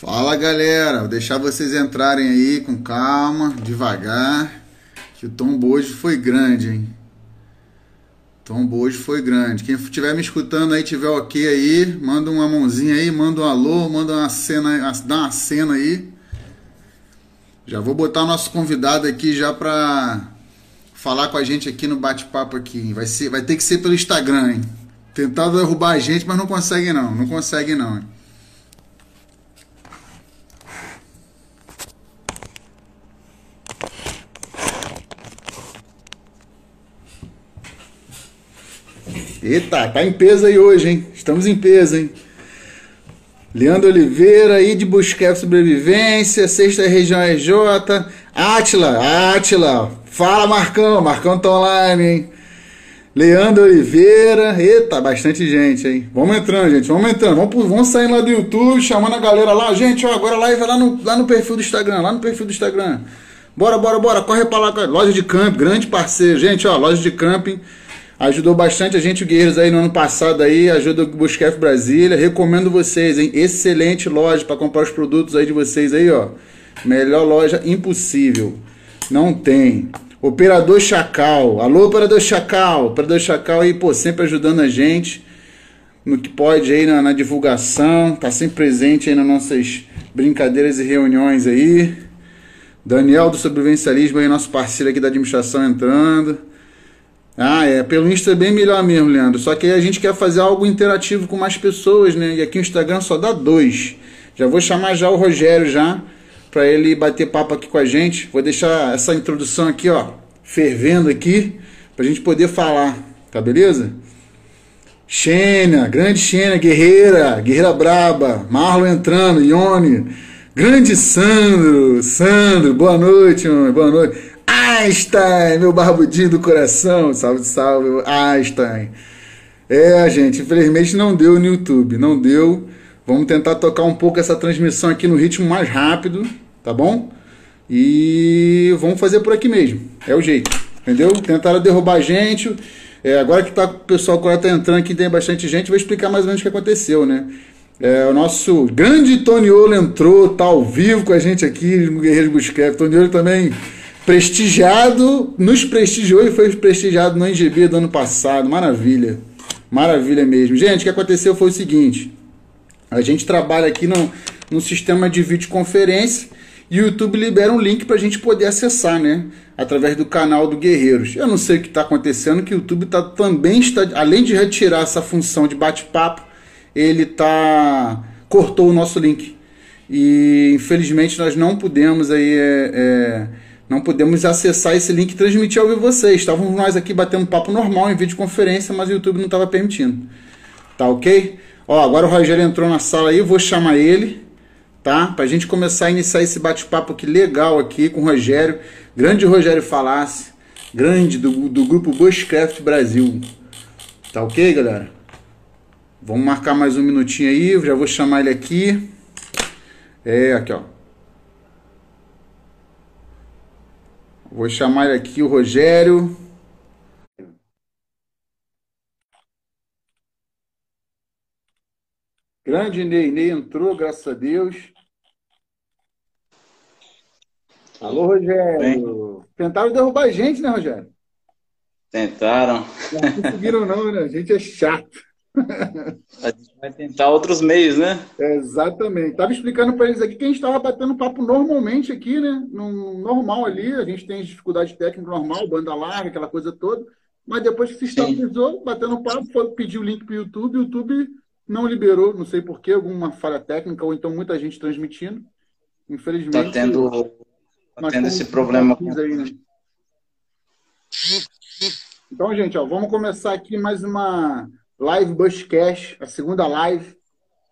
Fala galera, vou deixar vocês entrarem aí com calma, devagar, que o tombo hoje foi grande, hein? O tombo hoje foi grande. Quem estiver me escutando aí, tiver ok aí, manda uma mãozinha aí, manda um alô, manda uma cena, dá uma cena aí. Já vou botar nosso convidado aqui já pra falar com a gente aqui no bate-papo aqui. Vai, ser, vai ter que ser pelo Instagram, hein? Tentar derrubar a gente, mas não consegue não, não consegue não, hein? Eita, tá em peso aí hoje, hein? Estamos em peso, hein? Leandro Oliveira aí de Busquer Sobrevivência, Sexta Região RJ, Atila, Atila, fala Marcão, Marcão tá online, hein? Leandro Oliveira, eita, bastante gente, hein? Vamos entrando, gente, vamos entrando, vamos, vamos sair lá do YouTube, chamando a galera lá, gente, ó, agora live lá no, lá no perfil do Instagram, lá no perfil do Instagram. Bora, bora, bora, corre pra lá, loja de camping, grande parceiro, gente, ó, loja de camping Ajudou bastante a gente, o Guerreiros, aí no ano passado aí, ajuda o Busquef Brasília. Recomendo vocês, hein? Excelente loja para comprar os produtos aí de vocês aí, ó. Melhor loja impossível. Não tem. Operador Chacal. Alô, Operador Chacal. Operador Chacal aí, pô, sempre ajudando a gente no que pode aí na, na divulgação. Tá sempre presente aí nas nossas brincadeiras e reuniões aí. Daniel do Sobrevivencialismo aí, nosso parceiro aqui da administração entrando. Ah, é. Pelo Insta é bem melhor mesmo, Leandro. Só que aí a gente quer fazer algo interativo com mais pessoas, né? E aqui o Instagram só dá dois. Já vou chamar já o Rogério já para ele bater papo aqui com a gente. Vou deixar essa introdução aqui, ó, fervendo aqui, pra gente poder falar, tá beleza? Xênia, grande Xênia, guerreira, guerreira braba, Marlon entrando, Ione, grande Sandro, Sandro, boa noite, mano, boa noite. Einstein, meu barbudinho do coração. Salve, salve, Einstein. É, gente, infelizmente não deu no YouTube, não deu. Vamos tentar tocar um pouco essa transmissão aqui no ritmo mais rápido, tá bom? E vamos fazer por aqui mesmo. É o jeito, entendeu? Tentaram derrubar a gente. É, agora que tá, o pessoal agora tá entrando aqui, tem bastante gente, vou explicar mais ou menos o que aconteceu, né? É, o nosso grande Toniolo entrou, tá ao vivo com a gente aqui no Guerreiros Busquets. Toniolo também prestigiado, nos prestigiou e foi prestigiado no NGB do ano passado. Maravilha. Maravilha mesmo. Gente, o que aconteceu foi o seguinte: a gente trabalha aqui no, no sistema de videoconferência e o YouTube libera um link para a gente poder acessar, né? Através do canal do Guerreiros. Eu não sei o que está acontecendo, que o YouTube tá, também está, além de retirar essa função de bate-papo, ele tá cortou o nosso link. E infelizmente nós não pudemos aí. É, é, não podemos acessar esse link e transmitir ao vivo vocês. Estávamos nós aqui batendo papo normal em videoconferência, mas o YouTube não estava permitindo. Tá ok? Ó, agora o Rogério entrou na sala aí, vou chamar ele, tá? Pra gente começar a iniciar esse bate-papo aqui legal aqui com o Rogério. Grande Rogério Falasse, grande do, do grupo Bushcraft Brasil. Tá ok, galera? Vamos marcar mais um minutinho aí, já vou chamar ele aqui. É, aqui ó. Vou chamar aqui o Rogério. Grande Ney, Ney entrou, graças a Deus. Alô, Rogério. Bem. Tentaram derrubar a gente, né, Rogério? Tentaram. Não conseguiram não, né? A gente é chato. Vai tentar outros meios, né? É, exatamente. Estava explicando para eles aqui que a gente estava batendo papo normalmente aqui, né? No normal ali, a gente tem dificuldade técnica normal, banda larga, aquela coisa toda. Mas depois que se estabilizou, batendo papo, foi pedir o link para o YouTube, o YouTube não liberou, não sei porquê, alguma falha técnica, ou então muita gente transmitindo. Infelizmente. Está tendo, tá tendo esse problema. Aí, né? Então, gente, ó, vamos começar aqui mais uma Live Buscast, a segunda live.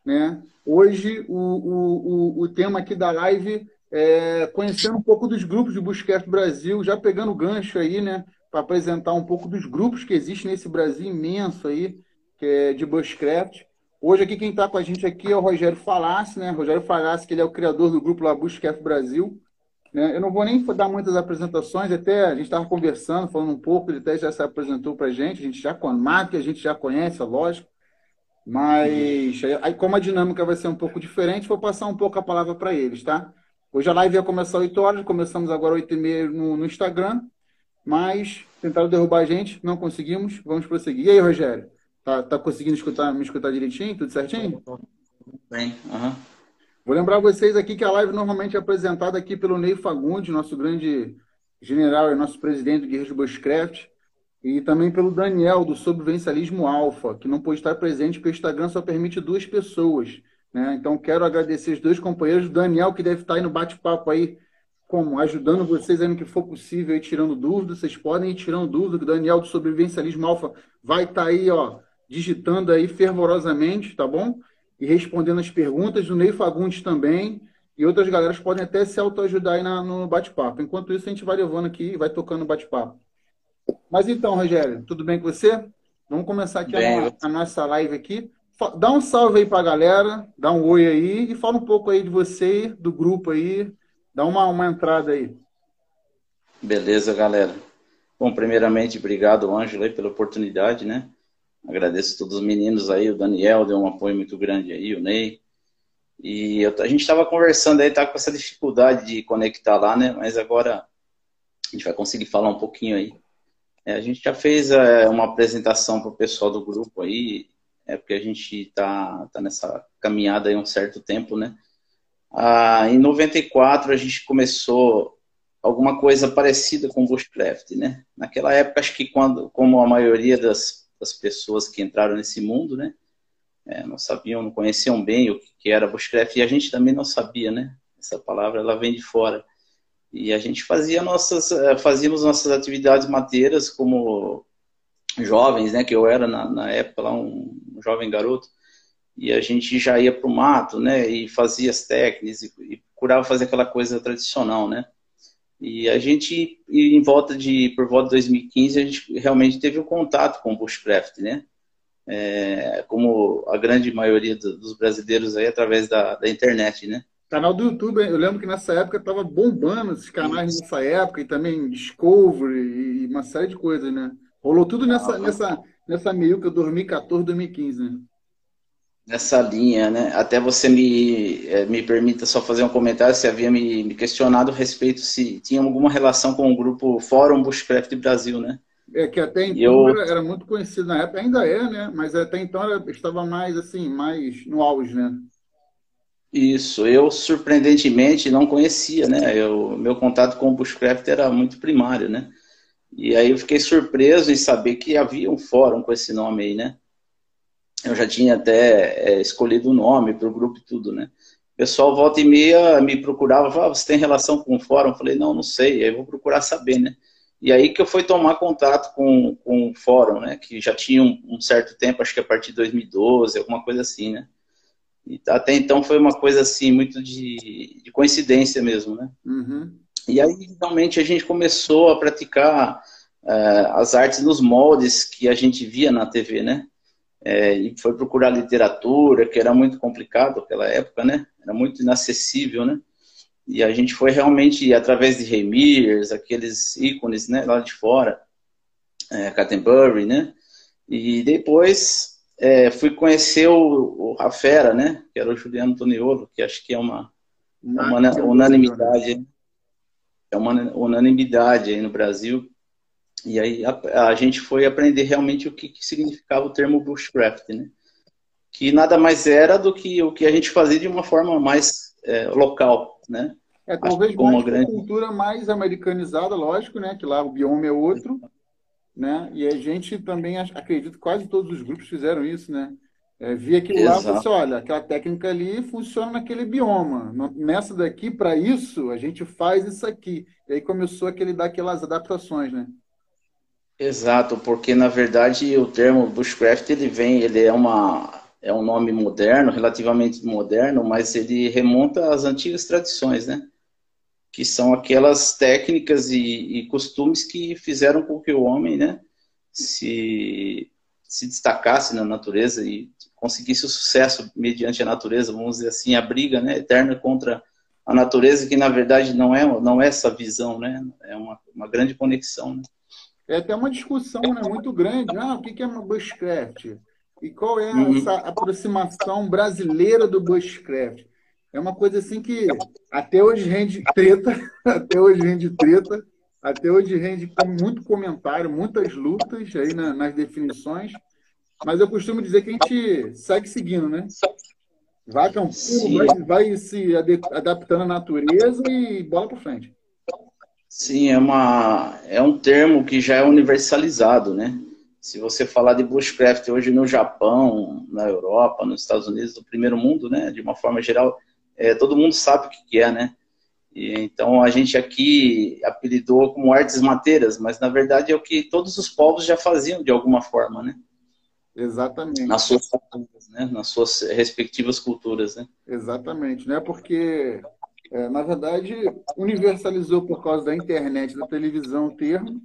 Né? Hoje, o, o, o, o tema aqui da live é conhecendo um pouco dos grupos de Buscast Brasil, já pegando o gancho aí, né? Para apresentar um pouco dos grupos que existem nesse Brasil imenso aí, que é de Bushcraft. Hoje aqui quem está com a gente aqui é o Rogério Falassi, né? Rogério Falassi, que ele é o criador do grupo lá Bushcraft Brasil. Né? Eu não vou nem dar muitas apresentações, até a gente estava conversando, falando um pouco, ele até já se apresentou para a gente, a gente já conhece, a gente já conhece, é lógico. Mas aí, como a dinâmica vai ser um pouco diferente, vou passar um pouco a palavra para eles, tá? Hoje a live ia começar às 8 horas, começamos agora às 8 e meia no, no Instagram, mas tentaram derrubar a gente, não conseguimos, vamos prosseguir. E aí, Rogério? Tá, tá conseguindo escutar, me escutar direitinho? Tudo certinho? Bem, uhum. Vou lembrar vocês aqui que a live normalmente é apresentada aqui pelo Ney Fagundes, nosso grande general e nosso presidente do Guerreiros Bushcraft, e também pelo Daniel, do Sobrevivencialismo Alfa, que não pôde estar presente porque o Instagram só permite duas pessoas. Né? Então, quero agradecer os dois companheiros. O Daniel, que deve estar aí no bate-papo aí, como ajudando vocês aí no que for possível, e tirando dúvidas. Vocês podem ir tirando dúvidas, que o Daniel do Sobrevivencialismo Alfa vai estar aí, ó, digitando aí fervorosamente, tá bom? E respondendo as perguntas. O Ney Fagundes também. E outras galeras podem até se autoajudar aí na, no bate-papo. Enquanto isso, a gente vai levando aqui e vai tocando o bate-papo. Mas então, Rogério, tudo bem com você? Vamos começar aqui a, a, nossa live aqui. Dá um salve aí para a galera, dá um oi aí e fala um pouco aí de você, do grupo aí. Dá uma, uma entrada aí. Beleza, galera. Bom, primeiramente, obrigado, Ângelo, pela oportunidade, né? Agradeço todos os meninos aí, o Daniel deu um apoio muito grande aí, o Ney. E eu, a gente estava conversando aí, tá com essa dificuldade de conectar lá, né? Mas agora a gente vai conseguir falar um pouquinho aí. É, a gente já fez é, uma apresentação para o pessoal do grupo aí, é porque a gente está tá nessa caminhada aí um certo tempo, né? Ah, em 94 a gente começou alguma coisa parecida com o Bushcraft, né? Naquela época, acho que quando, como a maioria das, das pessoas que entraram nesse mundo, né? É, não sabiam, não conheciam bem o que era Bushcraft, e a gente também não sabia, né? Essa palavra, ela vem de fora. E a gente fazia nossas, eh, fazíamos nossas atividades mateiras como jovens, né? Que eu era na, na época lá um, um jovem garoto e a gente já ia para o mato, né? E fazia as técnicas e, e procurava fazer aquela coisa tradicional, né? E a gente, em volta de, por volta de 2015, a gente realmente teve um contato com o bushcraft, né? É, como a grande maioria dos brasileiros aí através da, da internet, né? Canal do YouTube, eu lembro que nessa época estava bombando esses canais nessa época, e também Discovery e uma série de coisas, né? Rolou tudo nessa, ah, nessa, nessa meiuca 2014, 2015, né? Nessa linha, né? Até você me, eh, me permita só fazer um comentário, você havia me, me questionado a respeito se tinha alguma relação com o grupo Fórum Bushcraft Brasil, né? É que até então eu... era, era, muito conhecido na época, ainda é, né? Mas até então era, estava mais assim, mais no auge, né? Isso, eu surpreendentemente não conhecia, né? Eu, meu contato com o Bushcraft era muito primário, né? E aí eu fiquei surpreso em saber que havia um fórum com esse nome aí, né? Eu já tinha até é, escolhido o nome para o grupo e tudo, né? O pessoal volta e meia me procurava, falava, ah, você tem relação com o fórum? Eu falei, não, não sei, aí eu vou procurar saber, né? E aí que eu fui tomar contato com, com o fórum, né? Que já tinha um, um certo tempo, acho que a partir de 2012, alguma coisa assim, né? E até então foi uma coisa assim, muito de, de coincidência mesmo, né? Uhum. E aí, realmente, a gente começou a praticar uh, as artes nos moldes que a gente via na TV, né? É, e foi procurar literatura, que era muito complicado naquela época, né? Era muito inacessível, né? E a gente foi realmente, através de Remirs, aqueles ícones, né, lá de fora, é, Cattenbury, né? E depois é, fui conhecer o, o Rafera, né? Que era o Juliano Toniolo, que acho que é uma, uma unanimidade. É uma unanimidade aí no Brasil. E aí a, a gente foi aprender realmente o que, que, significava o termo bushcraft, né? Que nada mais era do que o que a gente fazia de uma forma mais é, local, né? É, talvez mais uma grande... cultura mais americanizada, lógico, né? Que lá o bioma é outro né? E a gente também acredito quase todos os grupos fizeram isso, né? É, vi aquilo Exato. lá e falei assim, olha, aquela técnica ali funciona naquele bioma. Nessa daqui, para isso, a gente faz isso aqui. E aí começou aquele dar aquelas adaptações, né? Exato, porque na verdade o termo bushcraft ele vem, ele é uma é um nome moderno, relativamente moderno, mas ele remonta às antigas tradições, né? que são aquelas técnicas e, e, costumes que fizeram com que o homem né, se, se destacasse na natureza e conseguisse o sucesso mediante a natureza, vamos dizer assim, a briga né, eterna contra a natureza, que na verdade não é, não é essa visão, né, é uma, uma grande conexão. Né. É até uma discussão né, muito grande. Ah, o que é uma bushcraft? E qual é uhum. essa aproximação brasileira do bushcraft? É uma coisa assim que até hoje rende treta, até hoje rende treta, até hoje rende muito comentário, muitas lutas aí na, nas definições. Mas eu costumo dizer que a gente segue seguindo, né? Vai campando, vai, vai se adaptando à natureza e bola para frente. Sim, é, uma, é um termo que já é universalizado, né? Se você falar de bushcraft hoje no Japão, na Europa, nos Estados Unidos, no primeiro mundo, né? De uma forma geral, é, todo mundo sabe o que é, né? E, então a gente aqui apelidou como artes mateiras, mas na verdade é o que todos os povos já faziam de alguma forma, né? Exatamente. Nas suas culturas, né? Nas suas respectivas culturas, né? Exatamente, né? Porque é, na verdade universalizou por causa da internet, da televisão o termo,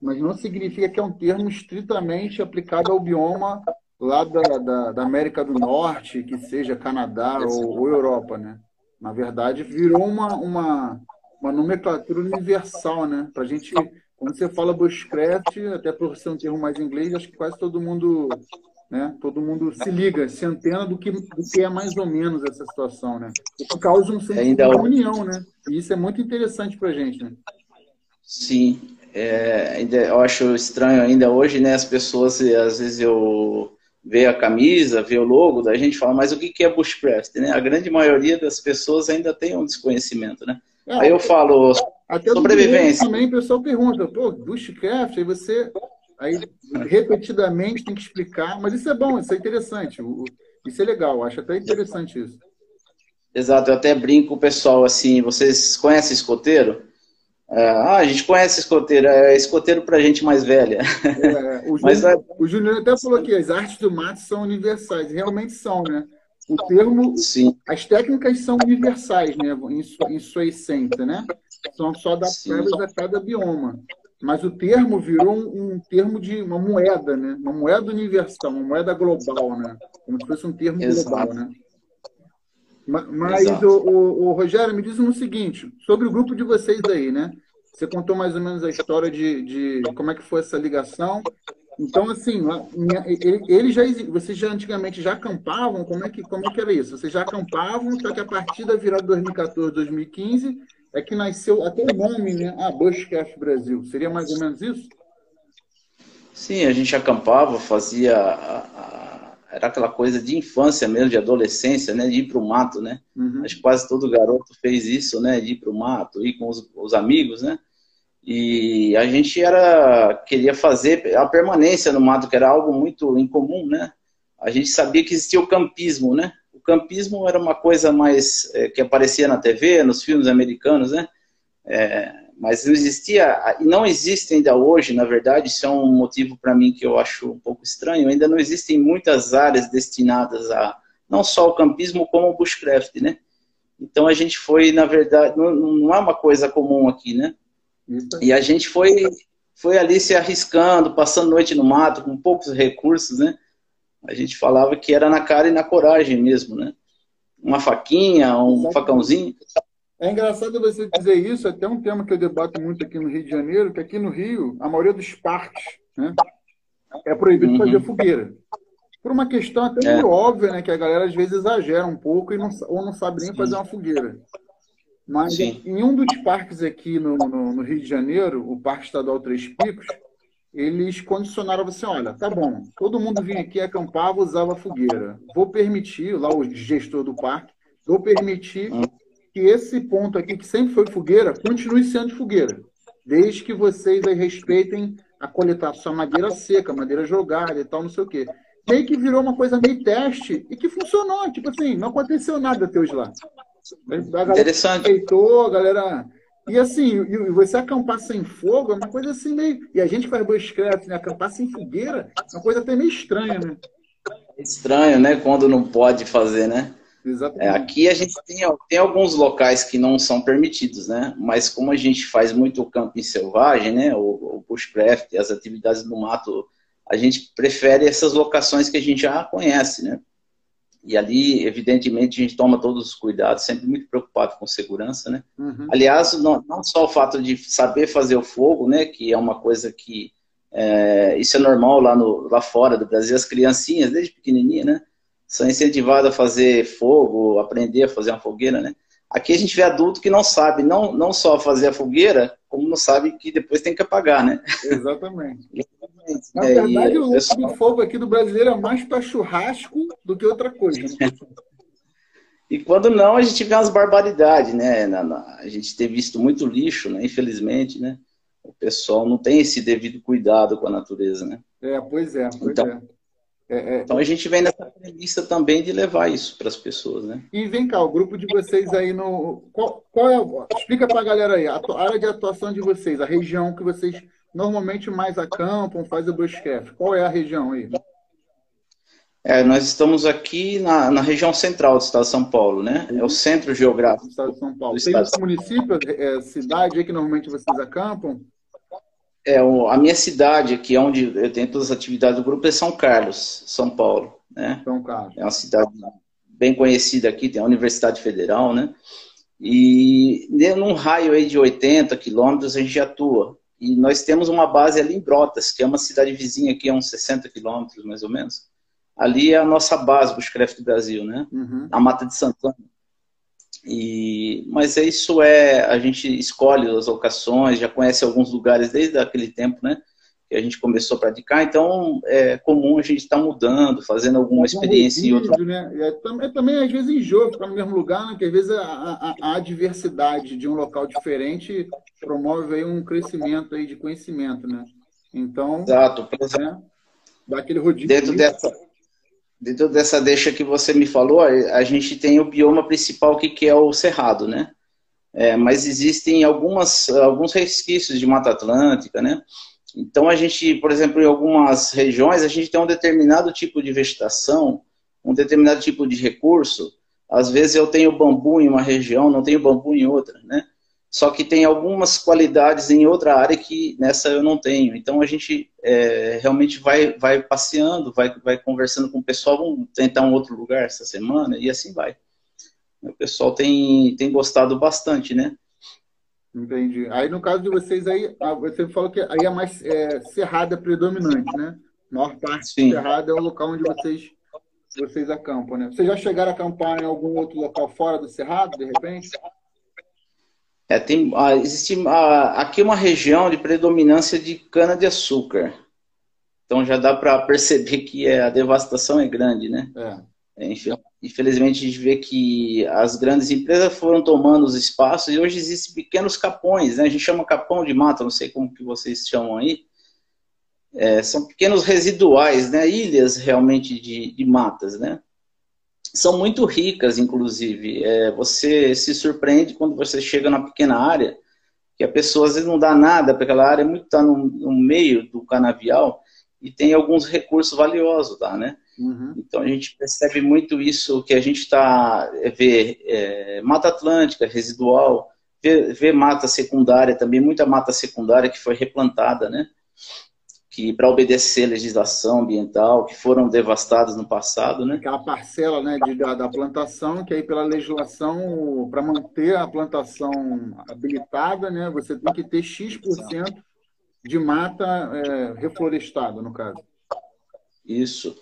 mas não significa que é um termo estritamente aplicado ao bioma lá da, da, da América do Norte, que seja Canadá ou, ou, Europa, né? Na verdade, virou uma, uma, uma nomenclatura universal, né? Para gente quando você fala bushcraft, até por ser um termo mais inglês, acho que quase todo mundo, né, todo mundo se liga, se antena do que, do que é mais ou menos essa situação, né? O causa um senso de união, né? E isso é muito interessante para a gente, né? Sim, é, ainda, eu acho estranho ainda hoje, né? As pessoas, às vezes eu vê a camisa, vê o logo, da gente fala, mas o que é bushcraft, né? A grande maioria das pessoas ainda tem um desconhecimento, né? É, Aí eu falo, até sobrevivência. Também o pessoal pergunta, pô, bushcraft, aí você aí repetidamente tem que explicar, mas isso é bom, isso é interessante, isso é legal, acho até interessante isso. Exato, eu até brinco com o pessoal assim, vocês conhecem escoteiro? É, ah, a gente conhece escoteiro, é escoteiro para gente mais velha. É, o, Mas, Júnior, o Júnior até falou que as artes do mato são universais, realmente são, né? O termo, Sim. as técnicas são universais, né? Em sua, em sua essência, né? São só adaptadas a cada bioma. Mas o termo virou um, um, termo de uma moeda, né? Uma moeda universal, uma moeda global, né? Como se fosse um termo Exato. global, né? Mas, o, o, o, Rogério, me diz o seguinte, sobre o grupo de vocês aí, né? Você contou mais ou menos a história de, de como é que foi essa ligação. Então, assim, ele, ele já vocês já antigamente já acampavam? Como é que, como é que era isso? Vocês já acampavam, só que a partir da virada de 2014, 2015, é que nasceu até o nome, né? Ah, Bushcraft Brasil. Seria mais ou menos isso? Sim, a gente acampava, fazia a, a, era aquela coisa de infância mesmo, de adolescência, né? De ir para o mato, né? Uhum. Acho que quase todo garoto fez isso, né? De ir para o mato, ir com os, os amigos, né? E a gente era queria fazer a permanência no mato, que era algo muito incomum, né? A gente sabia que existia o campismo, né? O campismo era uma coisa mais é, que aparecia na TV, nos filmes americanos, né? É, mas não existia, e não existe ainda hoje, na verdade, isso é um motivo para mim que eu acho um pouco estranho, ainda não existem muitas áreas destinadas a não só o campismo, como o bushcraft, né? Então a gente foi, na verdade, não, não é uma coisa comum aqui, né? E a gente foi, foi ali se arriscando, passando noite no mato, com poucos recursos, né? A gente falava que era na cara e na coragem mesmo, né? Uma faquinha, um Exatamente. facãozinho. É engraçado você dizer isso, até um tema que eu debato muito aqui no Rio de Janeiro, que aqui no Rio, a maioria dos parques né, é proibido uhum. fazer fogueira. Por uma questão até é. óbvia, né? Que a galera às vezes exagera um pouco e não, ou não sabe nem Sim. fazer uma fogueira. Mas Sim. em um dos parques aqui no, no, no, Rio de Janeiro, o Parque Estadual Três Picos, eles condicionaram você, olha, tá bom, todo mundo vinha aqui, acampava, usava fogueira. Vou permitir, lá o gestor do parque, vou permitir que esse ponto aqui, que sempre foi fogueira, continue sendo fogueira. Desde que vocês aí respeitem a coletação, a madeira seca, madeira jogada e tal, não sei o quê. Meio que virou uma coisa meio teste e que funcionou. Tipo assim, não aconteceu nada até hoje lá. A Interessante. Respeitou, a galera. E assim, e você acampar sem fogo é uma coisa assim meio. E a gente faz bushcraft, né? Acampar sem fogueira é uma coisa até meio estranha, né? Estranho, né? Quando não pode fazer, né? Exatamente. É, aqui a gente tem, tem alguns locais que não são permitidos, né? Mas como a gente faz muito camping selvagem, né? O, o bushcraft, as atividades no mato, a gente prefere essas locações que a gente já conhece, né? E ali, evidentemente, a gente toma todos os cuidados, sempre muito preocupado com segurança, né? Uhum. Aliás, não, não, só o fato de saber fazer o fogo, né, que é uma coisa que É, isso é normal lá, no, lá fora do Brasil. As criancinhas, desde pequenininha, né? São incentivadas a fazer fogo, aprender a fazer uma fogueira, né? Aqui a gente vê adulto que não sabe não, não só fazer a fogueira, como não sabe que depois tem que apagar, né? Exatamente. Na é, verdade, o pessoal... fogo aqui do brasileiro é mais para churrasco do que outra coisa. Né? E quando não, a gente vê umas barbaridades, né? A gente tem visto muito lixo, né? Infelizmente, né? O pessoal não tem esse devido cuidado com a natureza, né? É, pois é. Pois então, é. É, é. Então a gente vem nessa premissa também de levar isso para as pessoas, né? E vem cá, o grupo de vocês aí no. Qual, qual é. Explica para a galera aí, a área de atuação de vocês, a região que vocês normalmente mais acampam, fazem o bushcraft. Qual é a região aí? É, nós estamos aqui na, na, região central do estado de São Paulo, né? É o centro geográfico. Do estado de São Paulo. Tem outro município, é, cidade aí que normalmente vocês acampam? É, o, a minha cidade aqui, onde eu tenho todas as atividades do grupo, é São Carlos, São Paulo. Né? São Carlos. É uma cidade bem conhecida aqui, tem a Universidade Federal, né? E num raio aí de 80 quilômetros a gente atua. E nós temos uma base ali em Brotas, que é uma cidade vizinha aqui, a uns 60 quilômetros mais ou menos ali é a nossa base, Bushcraft Brasil, né? Uhum. A Mata de Santana. E, mas é isso é, a gente escolhe as locações, já conhece alguns lugares desde aquele tempo, né? Que a gente começou a praticar, então é comum a gente estar tá mudando, fazendo alguma experiência em outro. Né? É, também, também, às vezes, enjoo para o mesmo lugar, né? que às vezes a, a, a, diversidade de um local diferente promove aí um crescimento aí de conhecimento, né? Então, Exato, né? dá aquele rodízio. Dentro dessa, dentro dessa deixa que você me falou, a gente tem o bioma principal que, que é o cerrado, né? É, mas existem algumas, alguns resquícios de Mata Atlântica, né? Então a gente, por exemplo, em algumas regiões, a gente tem um determinado tipo de vegetação, um determinado tipo de recurso. Às vezes eu tenho bambu em uma região, não tenho bambu em outra, né? Só que tem algumas qualidades em outra área que nessa eu não tenho. Então a gente é, realmente vai, vai passeando, vai, vai conversando com o pessoal, vamos tentar um outro lugar essa semana e assim vai. O pessoal tem, tem gostado bastante, né? Entendi. Aí no caso de vocês aí, ah, você falou que aí é mais é, cerrada predominante, né? A maior parte Sim. cerrada é o local onde vocês vocês acampam, né? Vocês já chegaram a acampar em algum outro local fora do cerrado, de repente? É, tem, ah, existe ah, aqui uma região de predominância de cana-de-açúcar. Então já dá para perceber que é, a devastação é grande, né? É. é infelizmente a gente vê que as grandes empresas foram tomando os espaços e hoje existem pequenos capões, né? A gente chama capão de mata, não sei como que vocês chamam aí. É, são pequenos residuais, né? Ilhas realmente de, de matas, né? são muito ricas, inclusive. É, você se surpreende quando você chega na pequena área, que a pessoa às vezes não dá nada para aquela área, muito está no, no, meio do canavial e tem alguns recursos valiosos lá, né? Uhum. Então a gente percebe muito isso que a gente está é, vê é, mata atlântica residual, vê, vê mata secundária também, muita mata secundária que foi replantada, né? que para obedecer a legislação ambiental, que foram devastadas no passado, né? Aquela parcela, né, de, da, da plantação, que aí pela legislação, para manter a plantação habilitada, né, você tem que ter X% de mata é, reflorestada, no caso. Isso.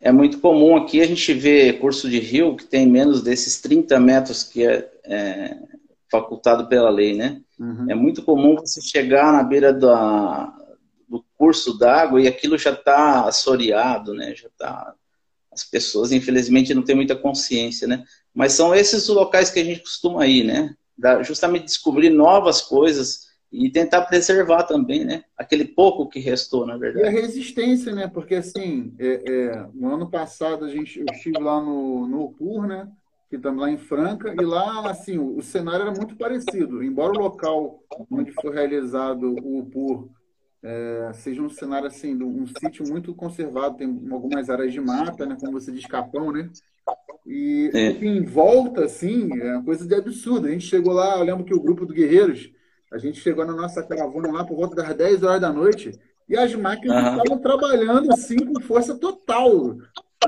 É muito comum aqui a gente ver curso de rio que tem menos desses 30 metros que é, é facultado pela lei, né? Uhum. É muito comum você chegar na beira da, do curso d'água e aquilo já está assoreado, né? Já está as pessoas infelizmente não têm muita consciência, né? Mas são esses os locais que a gente costuma ir, né? Da, justamente descobrir novas coisas e tentar preservar também, né? Aquele pouco que restou, na verdade. E a resistência, né? Porque assim, é, é, no ano passado a gente, eu estive lá no, no UPUR, né? Que estamos lá em Franca, e lá, assim, o, o cenário era muito parecido. Embora o local onde foi realizado o UPUR é, seja um cenário assim, um sítio muito conservado, tem algumas áreas de mata, né, como você diz, capão, né? E é. em volta, assim, é uma coisa de absurdo. A gente chegou lá, eu lembro que o grupo do Guerreiros, a gente chegou na nossa caravana lá por volta das 10 horas da noite, e as máquinas uhum. estavam trabalhando assim com força total.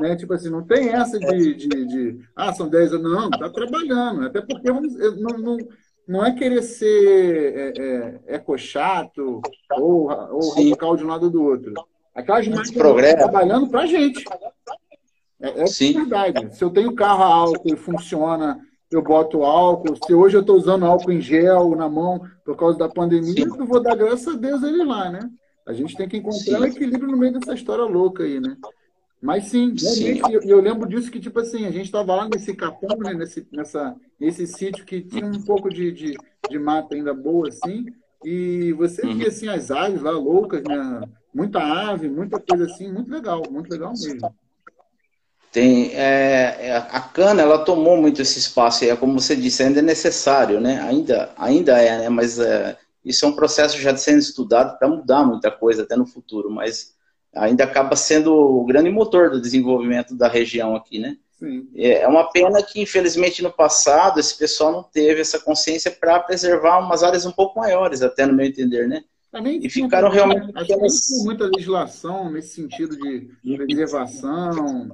Né? Tipo assim, não tem essa de, de, de ah, são 10 horas. Não, está trabalhando. Até porque vamos, não, não, não é querer ser é, é, ecochato ou, ou radical de um lado do outro. Aquelas máquinas trabalhando para a gente. É, é verdade. Se eu tenho carro a álcool e funciona, eu boto álcool. Se hoje eu estou usando álcool em gel na mão por causa da pandemia, sim. eu vou dar graças a Deus ele lá, né? A gente tem que encontrar sim. um equilíbrio no meio dessa história louca aí, né? Mas sim, realmente, eu, eu, lembro disso que, tipo assim, a gente estava lá nesse capão, né, nesse, nessa, nesse sítio que tinha um pouco de, de, de mata ainda boa, assim, e você uhum. via, assim, as aves lá loucas, né? Muita ave, muita coisa assim, muito legal, muito legal mesmo. Tem, é, é a cana, ela tomou muito esse espaço, e é como você disse, ainda é necessário, né? Ainda, ainda é, né? Mas é, isso é um processo já sendo estudado para mudar muita coisa até no futuro, mas ainda acaba sendo o grande motor do desenvolvimento da região aqui, né? Sim. É, uma pena que, infelizmente, no passado, esse pessoal não teve essa consciência para preservar umas áreas um pouco maiores, até no meu entender, né? e ficaram realmente. Aquelas... muita legislação nesse sentido de preservação.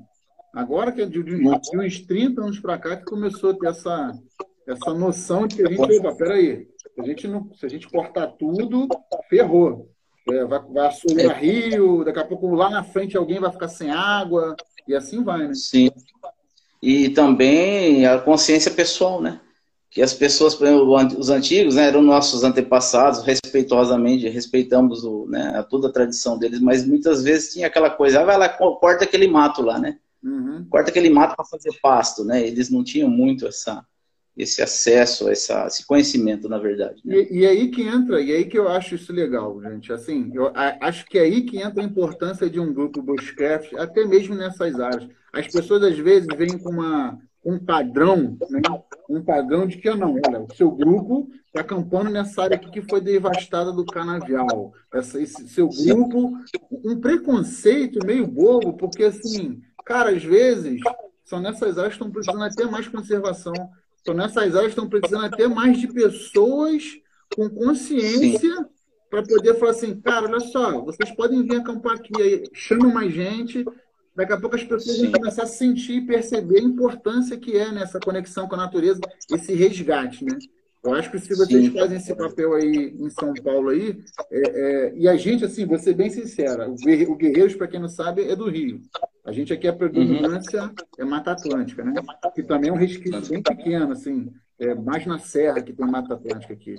Agora que é de, de, uns 30 anos para cá que começou a ter essa, essa noção de que a gente, opa, peraí, se a gente, não, se a gente cortar tudo, ferrou. É, vai, vai assolar é. rio, daqui a pouco lá na frente alguém vai ficar sem água, e assim vai, né? Sim. E também a consciência pessoal, né? Que as pessoas, por exemplo, os antigos, né, eram nossos antepassados, respeitosamente, respeitamos o, né, toda a tradição deles, mas muitas vezes tinha aquela coisa, ah, vai lá, corta aquele mato lá, né? Uhum. Corta aquele mato para fazer pasto, né? Eles não tinham muito essa, esse acesso, essa, esse conhecimento, na verdade. Né? E, e, aí que entra, e aí que eu acho isso legal, gente. Assim, eu acho que é aí que entra a importância de um grupo bushcraft, até mesmo nessas áreas. As pessoas às vezes vêm com uma, um padrão, né? um padrão de que não, olha, o seu grupo está acampando nessa área aqui que foi devastada do canavial. Essa, esse seu grupo, um preconceito meio bobo, porque assim, cara, às vezes são nessas áreas que estão precisando até mais conservação então, nessas áreas estão precisando até mais de pessoas com consciência para poder falar assim, cara, olha só, vocês podem vir acampar aqui, aí, chamam mais gente, daqui a pouco as pessoas Sim. vão começar a sentir e perceber a importância que é nessa conexão com a natureza, esse resgate, né? Eu acho que se vocês Sim. fazem esse papel aí em São Paulo aí, é, é, e a gente, assim, vou ser bem sincera, o Guerreiros, para quem não sabe, é do Rio. A gente aqui, a predominância uhum. é Mata Atlântica, né? Que também é um resquício bem pequeno, assim, é mais na Serra que tem Mata Atlântica aqui.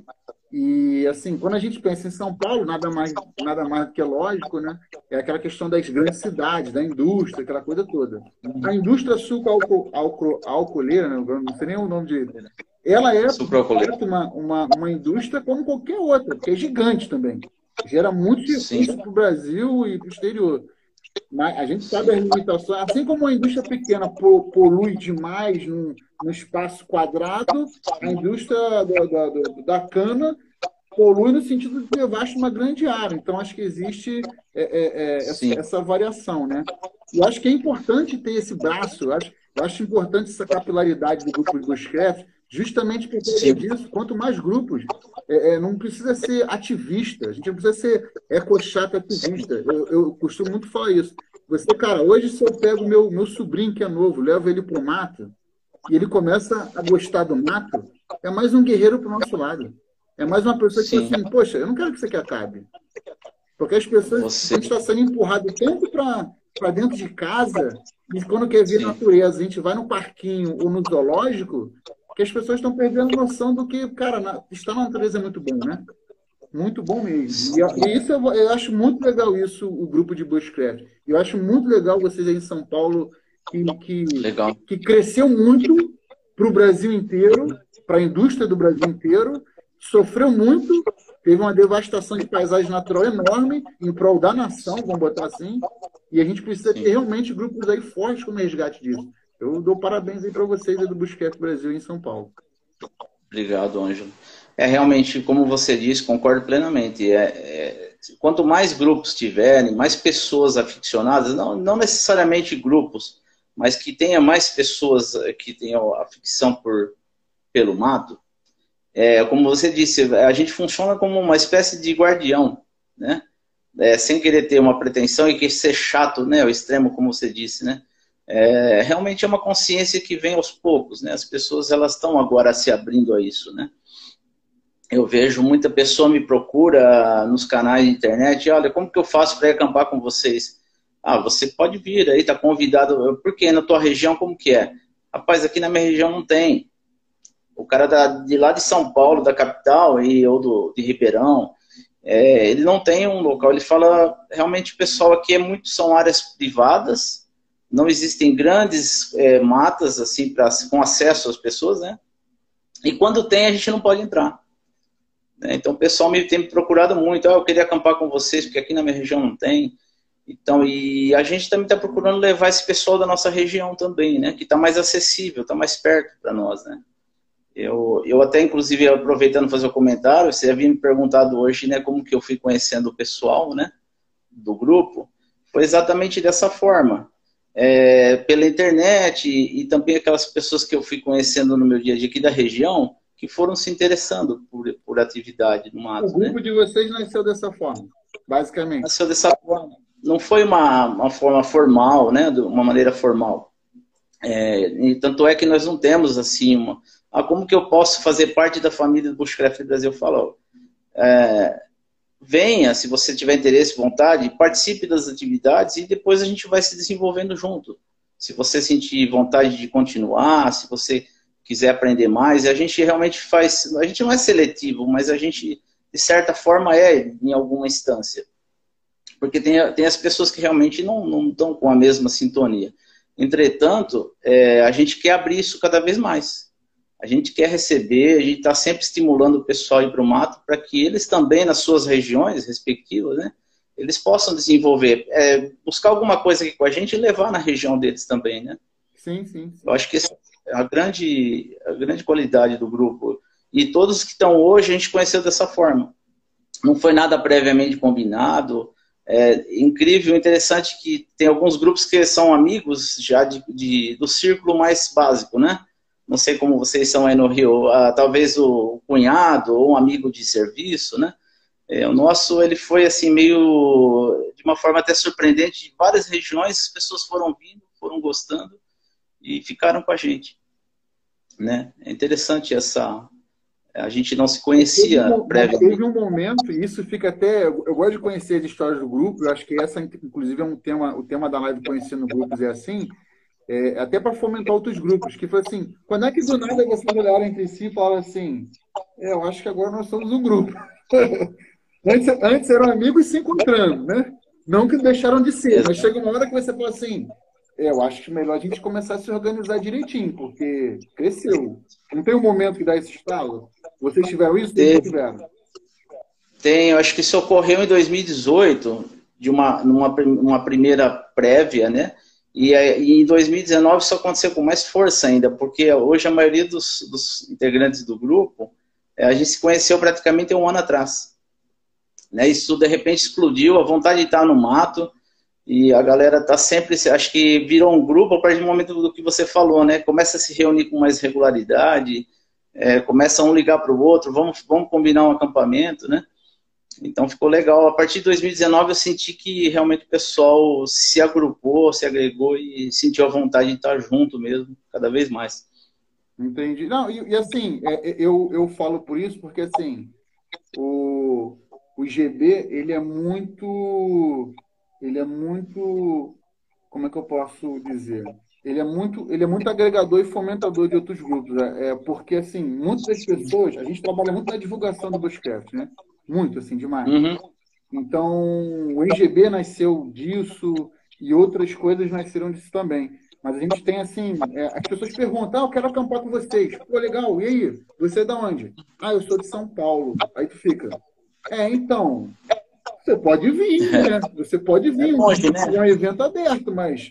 E, assim, quando a gente pensa em São Paulo, nada mais, nada mais do que lógico, né? É aquela questão das grandes cidades, da indústria, aquela coisa toda. A indústria suco-alcooleira, né? não sei nem o nome de... Ela é uma, uma, uma indústria como qualquer outra, que é gigante também. Gera muito recurso para o Brasil e para o exterior. Mas a gente sabe as limitações. Assim como a indústria pequena polui demais num, num espaço quadrado, a indústria da, da, da, cana polui no sentido de devasta uma grande área. Então, acho que existe é, é, é, essa, essa, variação. Né? E acho que é importante ter esse braço. Eu acho, eu acho importante essa capilaridade do grupo de Bushcraft, justamente por causa disso. Quanto mais grupos, é, é, não precisa ser ativista, a gente não precisa ser ecochato ativista. Eu, eu, costumo muito falar isso. Você, cara, hoje se eu pego meu, meu sobrinho que é novo, levo ele para o mato, e ele começa a gostar do mato, é mais um guerreiro para o nosso lado. É mais uma pessoa que diz assim, poxa, eu não quero que isso aqui acabe. Porque as pessoas, Você... a gente está sendo empurrado tanto para dentro de casa, e quando quer ver Sim. natureza, a gente vai no parquinho ou no zoológico, que as pessoas estão perdendo noção do que, cara, na, estar na natureza é muito bom, né? Muito bom mesmo. E, e isso eu, eu, acho muito legal isso, o grupo de Bushcraft. Eu acho muito legal vocês aí em São Paulo, que, que, que cresceu muito para o Brasil inteiro, para a indústria do Brasil inteiro, sofreu muito, teve uma devastação de paisagem natural enorme em prol da nação, vamos botar assim, e a gente precisa ter realmente grupos aí fortes como resgate disso. Eu dou parabéns aí para vocês do Busquete Brasil em São Paulo. Obrigado, Ângelo. É realmente, como você disse, concordo plenamente. É, é, quanto mais grupos tiverem, mais pessoas aficionadas, não, não necessariamente grupos, mas que tenha mais pessoas que tenham a ficção por, pelo mato, é, como você disse, a gente funciona como uma espécie de guardião, né? É, sem querer ter uma pretensão e que ser chato, né? O extremo, como você disse, né? É, realmente é uma consciência que vem aos poucos, né? As pessoas elas estão agora se abrindo a isso, né? eu vejo muita pessoa me procura nos canais de internet, olha, como que eu faço para acampar com vocês? Ah, você pode vir aí, tá convidado. Por quê? Na tua região, como que é? Rapaz, aqui na minha região não tem. O cara da, de lá de São Paulo, da capital, e, ou do, de Ribeirão, é, ele não tem um local. Ele fala, realmente, o pessoal aqui é muito, são áreas privadas, não existem grandes é, matas, assim, pra, com acesso às pessoas, né? E quando tem, a gente não pode entrar. Né? Então, o pessoal me tem procurado muito. Ah, eu queria acampar com vocês, porque aqui na minha região não tem. Então, e a gente também está procurando levar esse pessoal da nossa região também, né? Que está mais acessível, está mais perto para nós, né? Eu, eu até, inclusive, aproveitando fazer o um comentário, você havia me perguntado hoje, né, como que eu fui conhecendo o pessoal, né, do grupo. Foi exatamente dessa forma. É, pela internet e, e, também aquelas pessoas que eu fui conhecendo no meu dia a dia aqui da região, que foram se interessando por, por atividade no mato. O grupo né? de vocês nasceu dessa forma, basicamente. Nasceu dessa forma. Não foi uma, uma forma formal, né? De uma maneira formal. É, e tanto é que nós não temos assim uma. Ah, como que eu posso fazer parte da família do Bushcraft Brasil? Eu falo, é, venha, se você tiver interesse, vontade, participe das atividades e depois a gente vai se desenvolvendo junto. Se você sentir vontade de continuar, se você quiser aprender mais, a gente realmente faz, a gente não é seletivo, mas a gente, de certa forma, é em alguma instância. Porque tem, tem as pessoas que realmente não, não estão com a mesma sintonia. Entretanto, é, a gente quer abrir isso cada vez mais. A gente quer receber, a gente está sempre estimulando o pessoal a ir para o mato para que eles também, nas suas regiões respectivas, né, eles possam desenvolver, é, buscar alguma coisa aqui com a gente e levar na região deles também, né? Sim, sim. sim. Eu acho que a grande, a grande qualidade do grupo. E todos que estão hoje a gente conheceu dessa forma. Não foi nada previamente combinado. É incrível, interessante que tem alguns grupos que são amigos já de, de do círculo mais básico, né? Não sei como vocês são aí no Rio, ah, talvez o cunhado ou um amigo de serviço, né? É, o nosso ele foi assim meio de uma forma até surpreendente de várias regiões, as pessoas foram vindo, foram gostando e ficaram com a gente. Né? É interessante essa. A gente não se conhecia teve um, previamente. Teve um momento, e isso fica até. Eu gosto de conhecer as histórias do grupo, eu acho que essa, inclusive, é um tema, o tema da live Conhecendo Grupos é assim, é, até para fomentar outros grupos, que foi assim: quando é que do nada vocês olharam entre si e falaram assim, é, eu acho que agora nós somos um grupo. antes, antes eram amigos se encontrando, né? Não que deixaram de ser, mas chega uma hora que você fala assim, é, eu acho que melhor a gente começar a se organizar direitinho, porque cresceu. Não tem um momento que dá esse estalo? Vocês tiveram isso? Tem, tiveram? Tem, eu acho que isso ocorreu em 2018, de uma, numa uma primeira prévia, né? E, e, em 2019 isso aconteceu com mais força ainda, porque hoje a maioria dos, dos integrantes do grupo, é, a gente se conheceu praticamente um ano atrás. Né? Isso de repente explodiu, a vontade de estar no mato, e a galera tá sempre, acho que virou um grupo a partir do momento do que você falou, né? Começa a se reunir com mais regularidade, é, começa um ligar para o outro, vamos, vamos combinar um acampamento, né? Então ficou legal. A partir de 2019 eu senti que realmente o pessoal se agrupou, se agregou e sentiu a vontade de estar junto mesmo, cada vez mais. Entendi. Não, e, e assim, é, é eu, eu falo por isso porque assim, o, o GB, ele é muito ele é muito, como é que eu posso dizer? Ele é muito, ele é muito agregador e fomentador de outros grupos, é, é porque assim, muitas pessoas, a gente trabalha muito na divulgação do Bushcraft, né? Muito assim, demais. Uhum. Então, o NGB nasceu disso e outras coisas nasceram disso também. Mas a gente tem assim, é, as pessoas perguntam, ah, eu quero acampar com vocês. Pô, legal, e aí? Você é da onde? Ah, eu sou de São Paulo. Aí tu fica. É, então, você pode vir, né? Você pode vir. É né? É um evento aberto, mas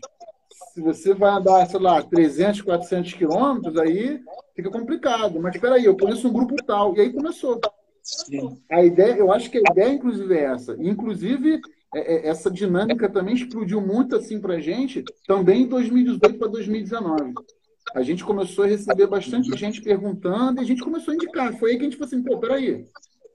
se você vai andar, sei lá, 300, 400 quilômetros, aí fica complicado. Mas espera aí, eu conheço um grupo tal. E aí começou. Sim. A ideia, eu acho que a ideia, inclusive, é essa. Inclusive, é, é, essa dinâmica também explodiu muito assim para gente, também em 2018 para 2019. A gente começou a receber bastante gente perguntando e a gente começou a indicar. Foi aí que a gente falou assim, pô, peraí,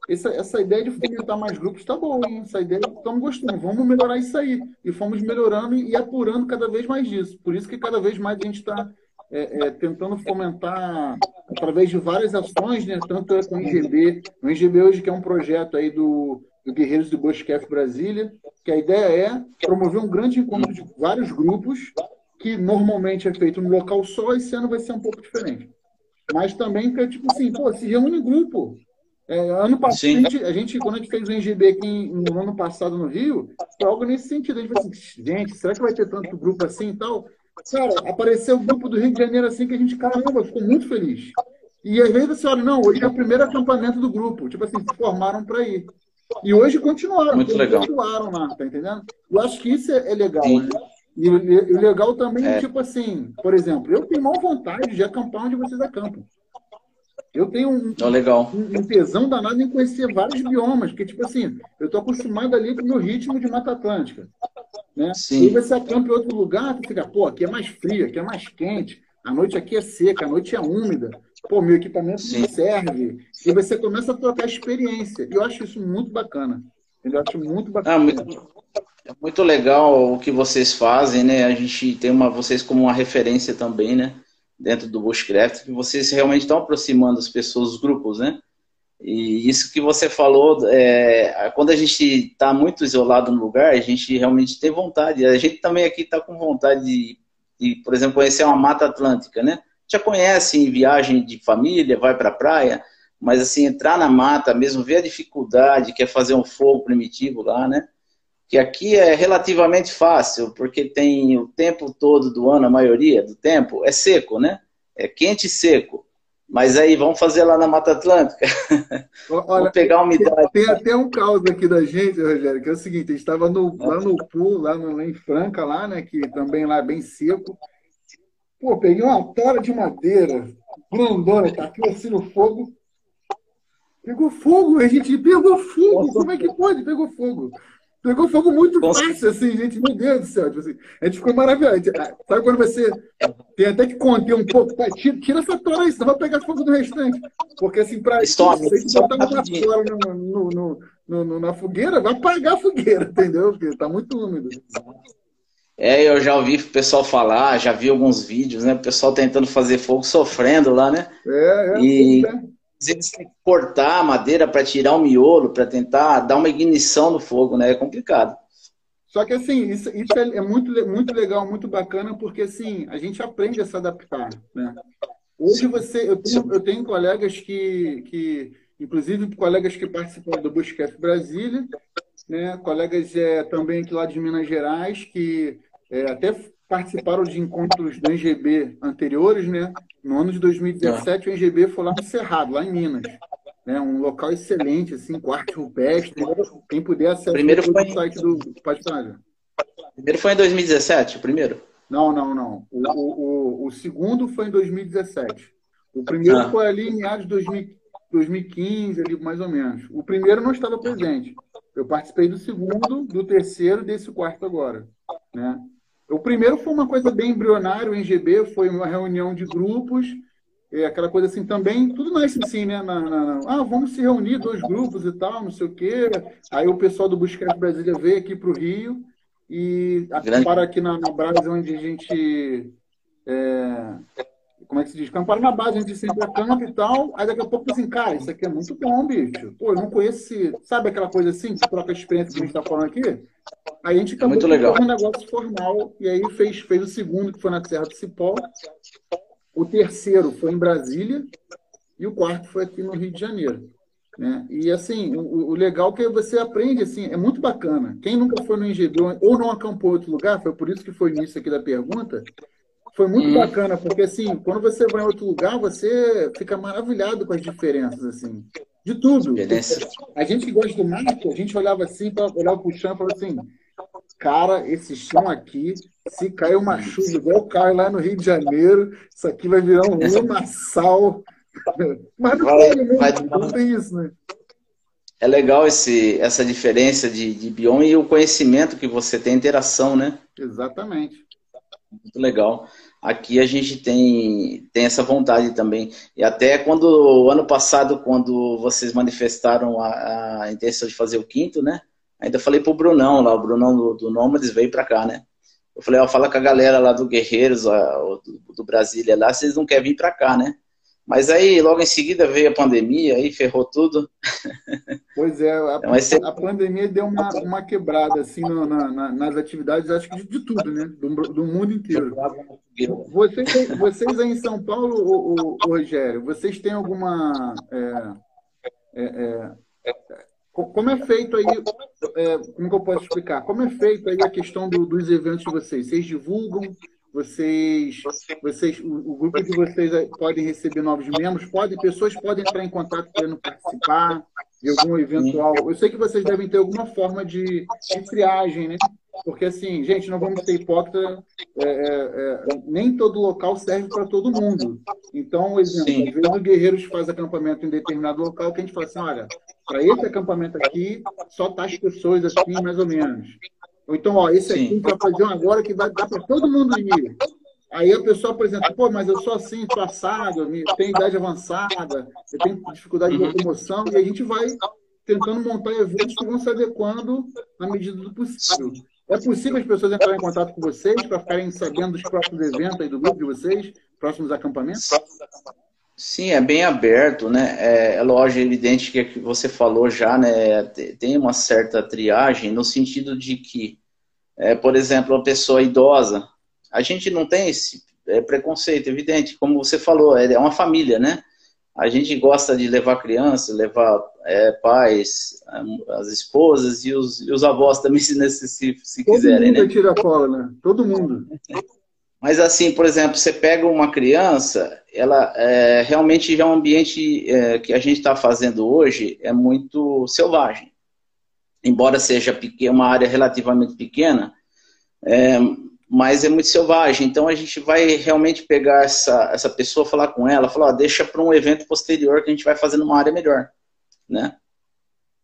essa, essa ideia de fomentar mais grupos está boa, hein? Essa ideia estamos gostando. Vamos melhorar isso aí. E fomos melhorando e apurando cada vez mais disso. Por isso que cada vez mais a gente está é, é, tentando fomentar através de várias ações, né? Tanto é com o IGB, o IGB hoje que é um projeto aí do, do Guerreiros do Bushcraft Brasília, que a ideia é promover um grande encontro de vários grupos, que normalmente é feito num local só, esse ano vai ser um pouco diferente. Mas também que é tipo assim, pô, se reúne em grupo. É, ano passado, a gente, a gente, quando a gente fez o NGB aqui no ano passado no Rio, foi algo nesse sentido. A gente falou assim, gente, será que vai ter tanto grupo assim e tal? Cara, apareceu o grupo do Rio de Janeiro assim que a gente, caramba, ficou muito feliz. E às vezes você olha, não, hoje é o primeiro acampamento do grupo. Tipo assim, se formaram para ir. E hoje continuaram. Muito legal. Continuaram lá, tá entendendo? Eu acho que isso é, é legal, né? E o, o legal também é. tipo assim, por exemplo, eu tenho maior vontade de acampar onde vocês acampam. Eu tenho um, oh, legal. Um, um, tesão danado em conhecer vários biomas, porque, tipo assim, eu tô acostumado ali com o meu ritmo de Mata Atlântica. Né? Sim. E você acampa em outro lugar, você fica, pô, aqui é mais frio, aqui é mais quente, a noite aqui é seca, a noite é úmida, pô, meu equipamento Sim. não serve. E você começa a trocar experiência. E eu acho isso muito bacana. Eu acho muito bacana. Ah, muito, é muito legal o que vocês fazem, né? A gente tem uma, vocês como uma referência também, né? Dentro do Bushcraft, que vocês realmente estão aproximando as pessoas, os grupos, né? E isso que você falou, é, quando a gente está muito isolado no lugar, a gente realmente tem vontade. A gente também aqui está com vontade de, de, por exemplo, conhecer uma mata atlântica, né? Já conhece em viagem de família, vai para a praia, mas assim, entrar na mata mesmo, ver a dificuldade que é fazer um fogo primitivo lá, né? Que aqui é relativamente fácil, porque tem o tempo todo do ano, a maioria do tempo, é seco, né? É quente e seco. Mas aí, vamos fazer lá na Mata Atlântica. Olha, vamos pegar uma umidade. Tem, até um caos aqui da gente, Rogério, que é o seguinte, a gente estava no, lá no pool, lá, no, lá em Franca, lá, né? Que também lá é bem seco. Pô, peguei uma tora de madeira, grandona, taquei assim no fogo. Pegou fogo, a gente pegou fogo. Como é que pode? Pegou fogo. Pegou fogo muito Nossa. fácil, assim, gente. Meu Deus do céu. Tipo assim, a gente ficou maravilhado. Ah, sabe quando você tem até que conter um pouco? Tá, tira, tira essa tora aí, senão vai pegar fogo do restante. Porque assim, para isso, você botar uma tora no, no, no, no, na fogueira, vai apagar a fogueira, entendeu? Porque tá muito úmido. É, eu já ouvi o pessoal falar, já vi alguns vídeos, né? O pessoal tentando fazer fogo, sofrendo lá, né? É, é. E... É vezes tem que cortar a madeira para tirar o miolo, para tentar dar uma ignição no fogo, né? É complicado. Só que assim, isso, isso é, é, muito, muito legal, muito bacana, porque assim, a gente aprende a se adaptar, né? Hoje você, eu tenho, eu tenho colegas que, que, inclusive colegas que participam do Bushcraft Brasília, né? Colegas é, também aqui lá de Minas Gerais, que é, até participaram de encontros do NGB anteriores, né? No ano de 2017, o NGB foi lá no Cerrado, lá em Minas. Né? Um local excelente, assim, com arte rupestre. Quem puder acessar primeiro foi o site do... Pode falar, Primeiro foi em 2017, o primeiro? Não, não, não. O, o, o, segundo foi em 2017. O primeiro ah. foi ali em meados de 2015, ali mais ou menos. O primeiro não estava presente. Eu participei do segundo, do terceiro, desse quarto agora. Né? O primeiro foi uma coisa bem embrionária, o NGB foi uma reunião de grupos, é, aquela coisa assim também, tudo nasce assim, né? Na, na, ah, vamos se reunir, dois grupos e tal, não sei o quê. Aí o pessoal do Buscap Brasília veio aqui para o Rio e para aqui na, na Brasa, onde a gente. É, como é que se diz? Camparam na base, a gente sempre acampa e tal. Aí daqui a pouco assim, cara, isso aqui é muito bom, bicho. Pô, eu não conheço. Sabe aquela coisa assim, que troca experiência que a gente está falando aqui? Aí a gente acabou muito legal. um negócio formal. E aí fez, fez o segundo, que foi na Serra do Cipó. O terceiro foi em Brasília. E o quarto foi aqui no Rio de Janeiro. Né? E assim, o, o legal é que você aprende, assim, é muito bacana. Quem nunca foi no IGB ou não acampou em outro lugar, foi por isso que foi início aqui da pergunta, foi muito hum. bacana, porque assim, quando você vai em outro lugar, você fica maravilhado com as diferenças, assim, de tudo. Beleza. A gente que gosta do mato, a gente olhava assim, olhava pro chão e falava assim, cara, esse chão aqui, se cair uma chuva igual cai lá no Rio de Janeiro, isso aqui vai virar um lamaçal. Mas não, vai, tem, né? vai, não tem isso, né? É legal esse, essa diferença de, de bioma e o conhecimento que você tem, interação, né? Exatamente. Muito legal. Aqui a gente tem, tem essa vontade também. E até quando, ano passado, quando vocês manifestaram a, a intenção de fazer o quinto, né? Ainda falei pro Brunão lá, o Brunão do, do Nômades veio para cá, né? Eu falei, ó, fala com a galera lá do Guerreiros, ó, do, do Brasília lá, vocês não querem vir para cá, né? Mas aí, logo em seguida, veio a pandemia, aí ferrou tudo. Pois é, a, então, a pandemia deu uma, uma quebrada assim, no, na, nas atividades, acho que de, de tudo, né? Do, do, mundo inteiro. Vocês, vocês aí em São Paulo, o, o, Rogério, vocês têm alguma. É, é, é, como é feito aí, é, como que eu posso explicar? Como é feito aí a questão do, dos eventos de vocês? Vocês divulgam vocês, vocês, o, o, grupo de vocês podem receber novos membros, podem, pessoas podem entrar em contato querendo participar de algum eventual. Eu sei que vocês devem ter alguma forma de, de triagem, né? Porque assim, gente, não vamos ser hipócrita, é, é, é, nem todo local serve para todo mundo. Então, exemplo, Sim. às vezes o Guerreiros faz acampamento em determinado local que a gente fala assim, olha, para esse acampamento aqui, só tá as pessoas assim, mais ou menos. Ou então, ó, esse aqui vai fazer um agora que vai dar para todo mundo ir. Aí a pessoa apresenta, pô, mas eu sou assim, tô assado, tenho idade avançada, eu tenho dificuldade de uhum. locomoção, e a gente vai tentando montar eventos que vão se adequando à medida do possível. É possível as pessoas entrarem em contato com vocês para ficarem sabendo dos próximos eventos aí do grupo de vocês, próximos acampamentos? Sim, é bem aberto, né? É, é lógico, é evidente que você falou já, né? Tem uma certa triagem no sentido de que, é, por exemplo, uma pessoa idosa, a gente não tem esse é, preconceito, evidente, como você falou, é, é uma família, né? A gente gosta de levar crianças, levar é, pais, as esposas e os, e os avós também, se, se, se Todo quiserem. Todo mundo né? tira cola, né? Todo mundo. Mas assim, por exemplo, você pega uma criança, ela é, realmente já é um ambiente é, que a gente está fazendo hoje é muito selvagem. Embora seja uma área relativamente pequena, é, mas é muito selvagem. Então a gente vai realmente pegar essa, essa pessoa, falar com ela, falar, ó, deixa para um evento posterior que a gente vai fazer numa área melhor, né?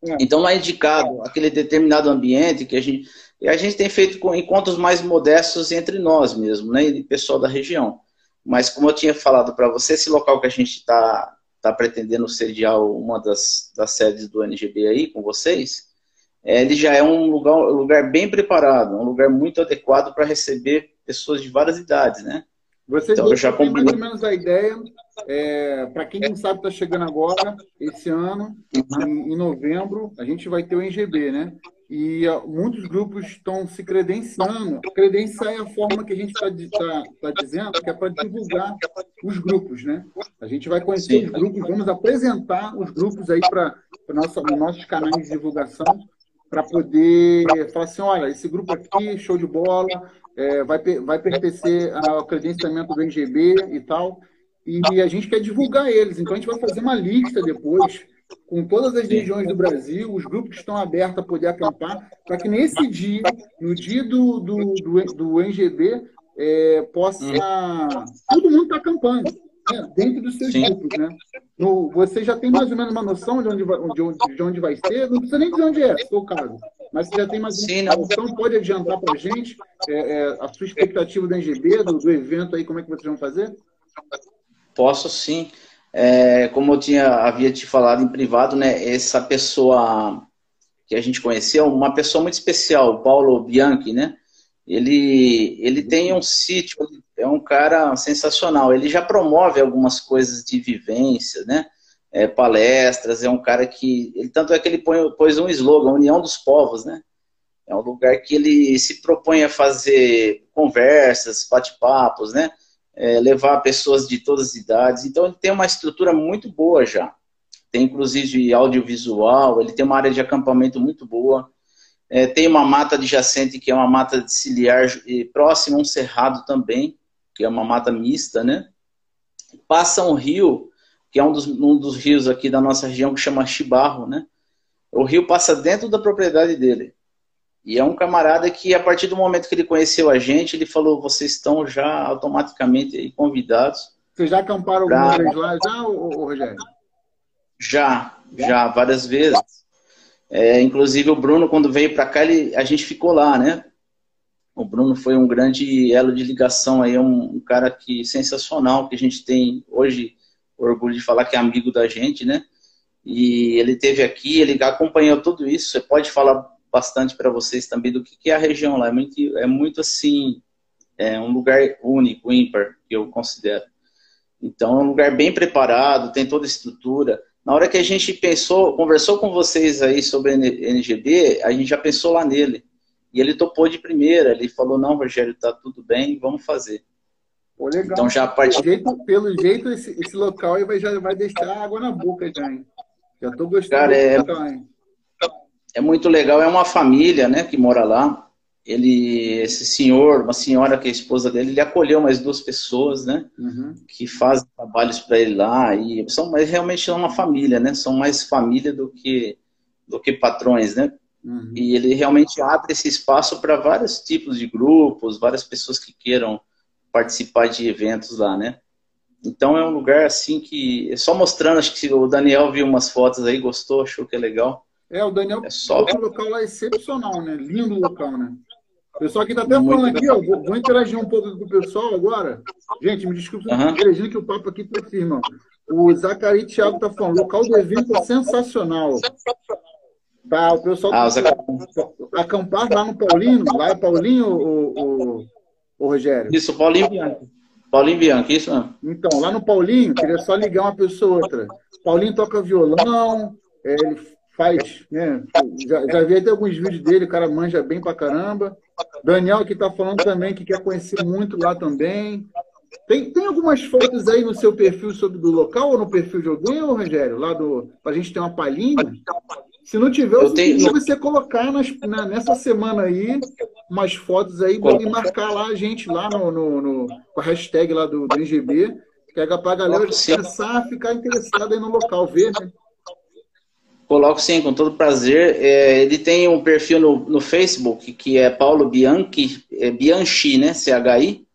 É. Então não é indicado aquele determinado ambiente que a gente a gente tem feito com encontros mais modestos entre nós mesmo, né, e pessoal da região. Mas como eu tinha falado para você, esse local que a gente está tá pretendendo sediar uma das, das sedes do NGB aí com vocês, ele já é um lugar, um lugar bem preparado, um lugar muito adequado para receber pessoas de várias idades, né? Você então, já tem mais ou menos a ideia, é, para quem não sabe, está chegando agora, esse ano, em, em, novembro, a gente vai ter o NGB, né? E uh, muitos grupos estão se credenciando. Credenciar é a forma que a gente está tá, tá dizendo, que é para divulgar os grupos, né? A gente vai conhecer Sim. os grupos, vamos apresentar os grupos aí para nossa, nossos canais de divulgação para poder falar assim, olha, esse grupo aqui, show de bola, é, vai, vai pertencer ao credenciamento do NGB e tal, e a gente quer divulgar eles. Então a gente vai fazer uma lista depois com todas as regiões do Brasil, os grupos que estão abertos a poder acampar, para que nesse dia, no dia do, do, do, do NGB, é, possa. Todo mundo está acampando né, dentro dos seus Sim. grupos, né? No, você já tem mais ou menos uma noção de onde vai, de onde, de onde vai ser, não precisa nem dizer onde é, se for o caso. Mas você já tem mais uma noção, pode adiantar para a gente é, é, a sua expectativa do NGB, do, do evento aí, como é que vocês vão fazer? Posso sim. É, como eu tinha havia te falado em privado, né? Essa pessoa que a gente conheceu, uma pessoa muito especial, o Paulo Bianchi, né? Ele, ele tem um sítio, é um cara sensacional. Ele já promove algumas coisas de vivência, né? É, palestras, é um cara que. Ele, tanto é que ele põe, pôs um slogan, União dos Povos, né? É um lugar que ele se propõe a fazer conversas, bate-papos, né? É, levar pessoas de todas as idades. Então ele tem uma estrutura muito boa já. Tem inclusive audiovisual, ele tem uma área de acampamento muito boa. É, tem uma mata adjacente que é uma mata de ciliar próxima a um cerrado também que é uma mata mista, né? Passa um rio, que é um dos, um dos rios aqui da nossa região, que chama Chibarro, né? O rio passa dentro da propriedade dele. E é um camarada que, a partir do momento que ele conheceu a gente, ele falou: vocês estão já automaticamente convidados. Vocês já acamparam pra... alguma vez lá, já, Rogério? Já, já, várias vezes. É, inclusive o Bruno, quando veio para cá, ele, a gente ficou lá, né? O Bruno foi um grande elo de ligação aí, um, um cara que sensacional que a gente tem hoje orgulho de falar que é amigo da gente, né? E ele teve aqui, ele acompanhou tudo isso. Você pode falar bastante para vocês também do que é a região lá. É muito, é muito assim, é um lugar único, ímpar, que eu considero. Então é um lugar bem preparado, tem toda a estrutura. Na hora que a gente pensou, conversou com vocês aí sobre NGB, a gente já pensou lá nele. E ele topou de primeira. Ele falou: Não, Rogério, tá tudo bem, vamos fazer. Pô, legal. Então já part... pelo jeito, pelo jeito esse, esse local aí vai, já vai deixar água na boca já, hein? Já tô gostando. Cara, é, local, é muito legal. É uma família, né, que mora lá ele, esse senhor, uma senhora que é a esposa dele, ele acolheu mais duas pessoas, né? Uhum. Que fazem trabalhos para ele lá e são, mas realmente são uma família, né? São mais família do que do que patrões, né? Uhum. E ele realmente abre esse espaço para vários tipos de grupos, várias pessoas que queiram participar de eventos lá, né? Então é um lugar assim que só mostrando, acho que o Daniel viu umas fotos aí, gostou, achou que é legal. É, o Daniel é só... o local lá é excepcional, né? Lindo local, né? O pessoal aqui está até falando aqui, ó, vou, vou, interagir um pouco com o pessoal agora. Gente, me desculpe, uhum. interagindo que o papo aqui está firme. O Zacari Thiago está falando, local do evento é sensacional. Tá, o pessoal ah, tá, acampar lá no Paulinho, lá é Paulinho ou, ou, ou Rogério? Isso, Paulinho Bianchi. Paulinho Bianchi, isso mesmo. Então, lá no Paulinho, queria só ligar uma pessoa outra. Paulinho toca violão, é, ele faz, né? Já, já vi até alguns vídeos dele, o cara manja bem pra caramba. Daniel que tá falando também que quer conhecer muito lá também. Tem, tem algumas fotos aí no seu perfil sobre do local ou no perfil de alguém, ô Rogério? Lá do. Pra gente ter uma palhinha? Se não tiver, eu tenho... você colocar nas, na, nessa semana aí umas fotos aí e marcar lá a gente lá no, no, no com a hashtag lá do, do NGB, que é pra galera começar a ficar interessada aí no local, ver, né? Coloco sim, com todo prazer. É, ele tem um perfil no, no Facebook que é Paulo Bianchi, é Bianchi, né? CHI.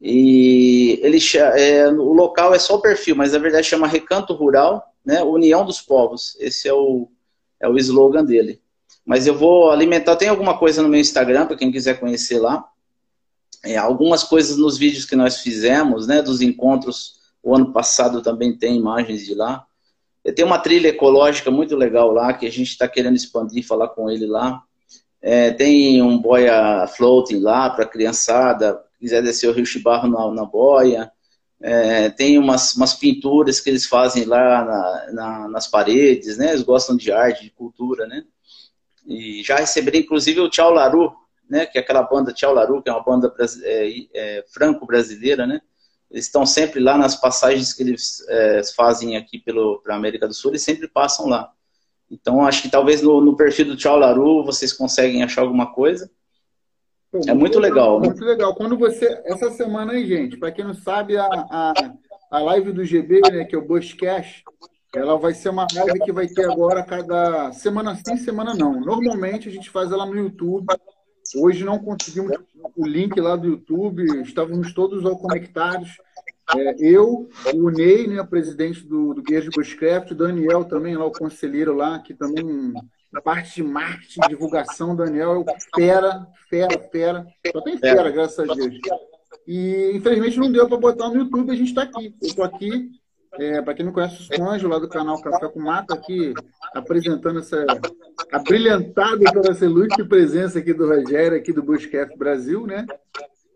E ele é, o local é só o perfil, mas na verdade chama Recanto Rural, né? União dos Povos. Esse é o, é o slogan dele. Mas eu vou alimentar. Tem alguma coisa no meu Instagram para quem quiser conhecer lá. É, algumas coisas nos vídeos que nós fizemos, né? Dos encontros. O ano passado também tem imagens de lá. Tem uma trilha ecológica muito legal lá, que a gente está querendo expandir, falar com ele lá. É, tem um boia floating lá para criançada, quiser descer o Rio Chibarro na, na boia. É, tem umas, umas pinturas que eles fazem lá na, na, nas paredes, né? Eles gostam de arte, de cultura, né? E já receberam, inclusive, o Tchau Laru, né? Que é aquela banda Tchau Laru, que é uma banda é, é, franco-brasileira, né? Eles estão sempre lá nas passagens que eles é, fazem aqui para a América do Sul, eles sempre passam lá. Então, acho que talvez no, no perfil do Tchau Laru vocês conseguem achar alguma coisa. Pô, é muito legal. Muito legal. Quando você. Essa semana aí, gente, para quem não sabe, a, a, a live do GB, né, que é o Bushcast, ela vai ser uma live que vai ter agora cada semana sim, semana não. Normalmente a gente faz ela no YouTube Hoje não conseguimos o link lá do YouTube, estávamos todos ao conectados. É, eu, o Ney, né, presidente do, do Guia de Bushcraft, o Daniel também, lá, o conselheiro lá, que também, na parte de marketing, divulgação, Daniel é fera, fera, fera. Só tem fera, graças a Deus. E, infelizmente, não deu para botar no YouTube, a gente está aqui. Eu estou aqui é, para quem não conhece, o Sonjo, lá do canal Café com Mata, aqui apresentando essa abrilhantada pela essa ilustre presença aqui do Rogério, aqui do Bushcraft Brasil, né?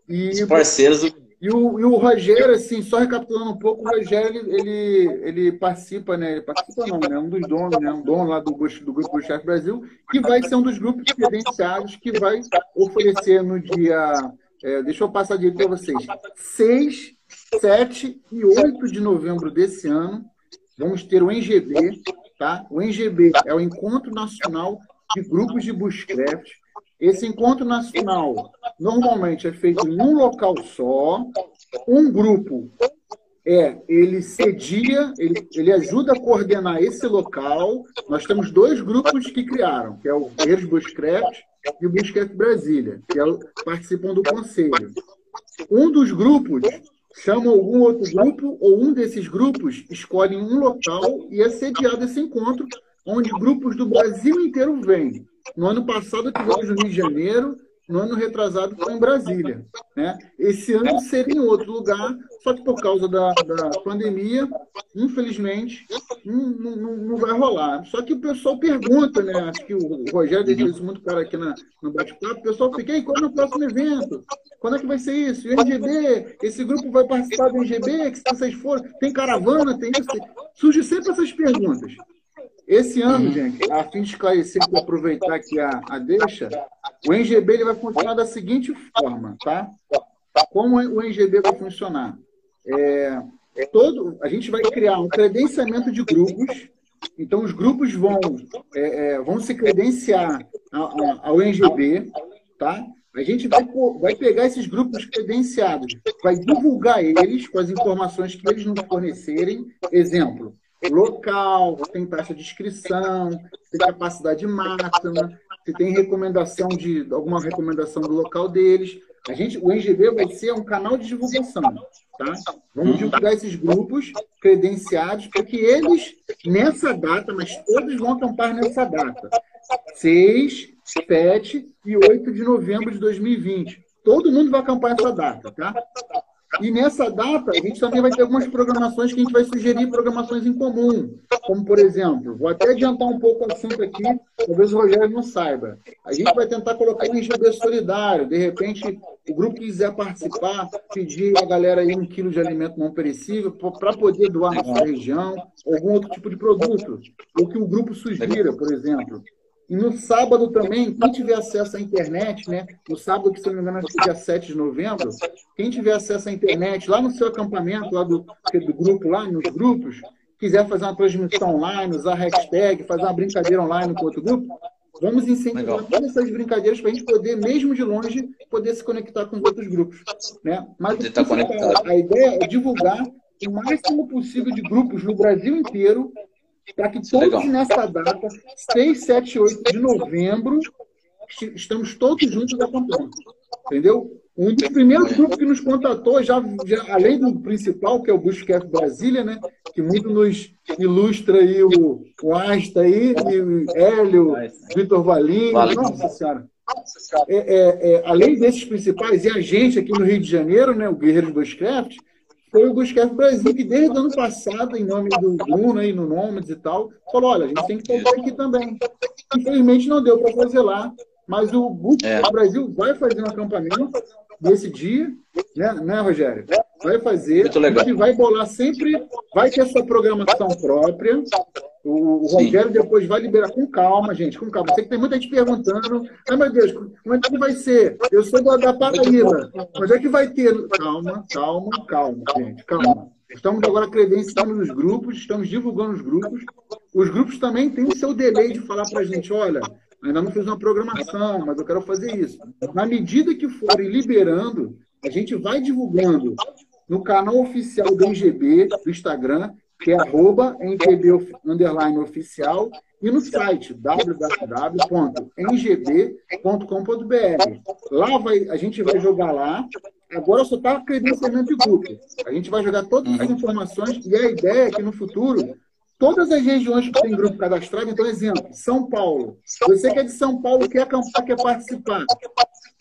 E, Os parceiros. E o, e o Rogério, assim, só recapitulando um pouco, o Rogério, ele, ele participa, né? Ele participa não, né? Um dos donos, né? Um dono lá do, do Grupo Bushcraft Brasil, que vai ser um dos grupos credenciados que vai oferecer no dia... É, deixa eu passar direito para vocês. 6 7 e 8 de novembro desse ano, vamos ter o NGB, tá? O NGB é o Encontro Nacional de Grupos de Bushcraft. Esse encontro nacional normalmente é feito em um local só. Um grupo é, ele cedia, ele, ele ajuda a coordenar esse local. Nós temos dois grupos que criaram, que é o Bushcraft e o Bushcraft Brasília, que é, participam do conselho. Um dos grupos chama algum outro grupo ou um desses grupos escolhe um local e é sediado esse encontro, onde grupos do Brasil inteiro vêm. No ano passado tivemos no Rio de Janeiro no ano retrasado foi em Brasília. Né? Esse ano seria em outro lugar, só que por causa da, da pandemia, infelizmente, não, não, não, vai rolar. Só que o pessoal pergunta, né? Acho que o Rogério deixou isso muito claro aqui na, no bate-papo. O pessoal fica, e quando é o próximo evento? Quando é que vai ser isso? E o NGB? Esse grupo vai participar do NGB? Que se vocês forem, tem caravana, tem isso? Surge sempre essas perguntas. Esse ano, uhum. gente, a fim de esclarecer e aproveitar aqui a, a deixa, o NGB ele vai funcionar da seguinte forma, tá? Como o NGB vai funcionar? É, todo, a gente vai criar um credenciamento de grupos. Então, os grupos vão, é, é, vão se credenciar ao NGB, tá? A gente vai, vai pegar esses grupos credenciados, vai divulgar eles com as informações que eles nos fornecerem. Exemplo, local, se tem taxa de inscrição, se tem capacidade máxima, se tem recomendação de alguma recomendação do local deles. A gente, o NGB vai ser um canal de divulgação, tá? Vamos divulgar esses grupos credenciados porque eles nessa data, mas todos vão acampar nessa data, 6, 7 e 8 de novembro de 2020. Todo mundo vai acampar essa data, tá? E nessa data, a gente também vai ter algumas programações que a gente vai sugerir programações em comum. Como, por exemplo, vou até adiantar um pouco o assunto aqui, talvez o Rogério não saiba. A gente vai tentar colocar um IGB solidário. De repente, o grupo quiser participar, pedir a galera aí um quilo de alimento não perecível para poder doar na sua região, algum outro tipo de produto. O que o grupo sugira, por exemplo. E no sábado também, quem tiver acesso à internet, né? No sábado, que se não me engano, é dia 7 de novembro, quem tiver acesso à internet, lá no seu acampamento, lá do, do grupo, lá nos grupos, quiser fazer uma transmissão online, usar hashtag, fazer uma brincadeira online com outro grupo, vamos incentivar Legal. todas essas brincadeiras para a gente poder, mesmo de longe, poder se conectar com os outros grupos. Né? Mas tá a ideia é divulgar o máximo possível de grupos no Brasil inteiro para que todos Legal. nessa data, 6, 7 8 de novembro, estamos todos juntos acampando. Entendeu? Um dos primeiros grupos que nos contatou, já, já além do principal, que é o Busquets Brasília, né? que muito nos ilustra aí o, o Asta aí, e o Hélio, Vitor Valinho, nossa senhora. É, é, é, além desses principais, e a gente aqui no Rio de Janeiro, né, o Guerreiros Bushcraft, foi o Busquets Brasil, que desde o ano passado, em nome do Bruno aí no Nomads e tal, falou: olha, a gente tem que fazer aqui também. Infelizmente não deu para fazer lá, mas o Busquets é. Brasil vai fazer um acampamento nesse dia, né, né Rogério? Vai fazer, vai bolar sempre, vai ter essa programação própria, o, o Rogério depois vai liberar com calma, gente, com calma. Sei que tem muita gente perguntando. Ai, meu Deus, como é que vai ser? Eu sou da, da Paraíba. Onde é que vai ter? Calma, calma, calma, gente, calma. Estamos agora credenciando nos grupos, estamos divulgando os grupos. Os grupos também têm o seu delay de falar para a gente: olha, ainda não fiz uma programação, mas eu quero fazer isso. Na medida que forem liberando, a gente vai divulgando no canal oficial do IGB, do Instagram, que é arroba NGB underline oficial, e no site www.ngb.com.br. Lá vai, a gente vai jogar lá. Agora só está credenciamento de grupo. A gente vai jogar todas as informações e a ideia é que no futuro todas as regiões que tem grupo cadastrado, então, exemplo, São Paulo. Você que é de São Paulo, quer acampar, quer participar.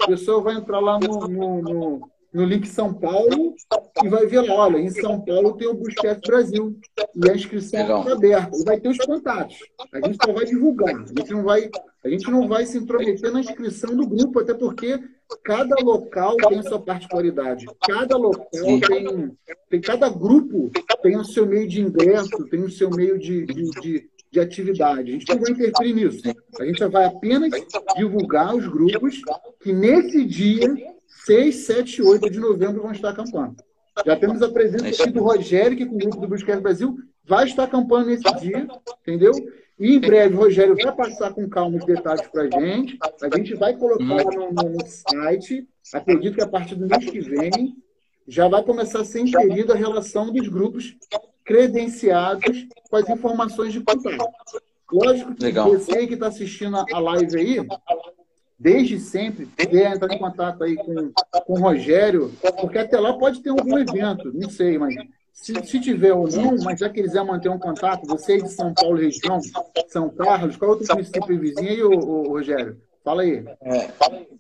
A pessoa vai entrar lá no, no, no no link São Paulo e vai ver lá, olha, em São Paulo tem o Busquets Brasil e a inscrição está aberta. E vai ter os contatos. A gente só vai divulgar. A gente não vai, a gente não vai se intrometer na inscrição do grupo, até porque cada local tem a sua particularidade. Cada local tem, tem cada grupo tem o seu meio de ingresso, tem o seu meio de, de, de, de atividade. A gente não vai interferir nisso. A gente vai apenas divulgar os grupos que nesse dia 6, 7 e 8 de novembro vão estar acampando. Já temos a presença aqui do Rogério, que com o grupo do Busquets Brasil vai estar acampando nesse dia, entendeu? E em breve o Rogério vai passar com calma os detalhes para a gente. A gente vai colocar no, no, site. Acredito que a partir do mês que vem já vai começar a ser inserida a relação dos grupos credenciados com as informações de contato. Lógico que Legal. você que está assistindo a live aí desde sempre, puder entrar em contato aí com, com o Rogério, porque até lá pode ter algum evento, não sei, mas se, se tiver ou não, mas já quiser manter um contato, você de São Paulo, região, São Carlos, qual outro município vizinho aí, ô, ô, Rogério? Fala aí. É,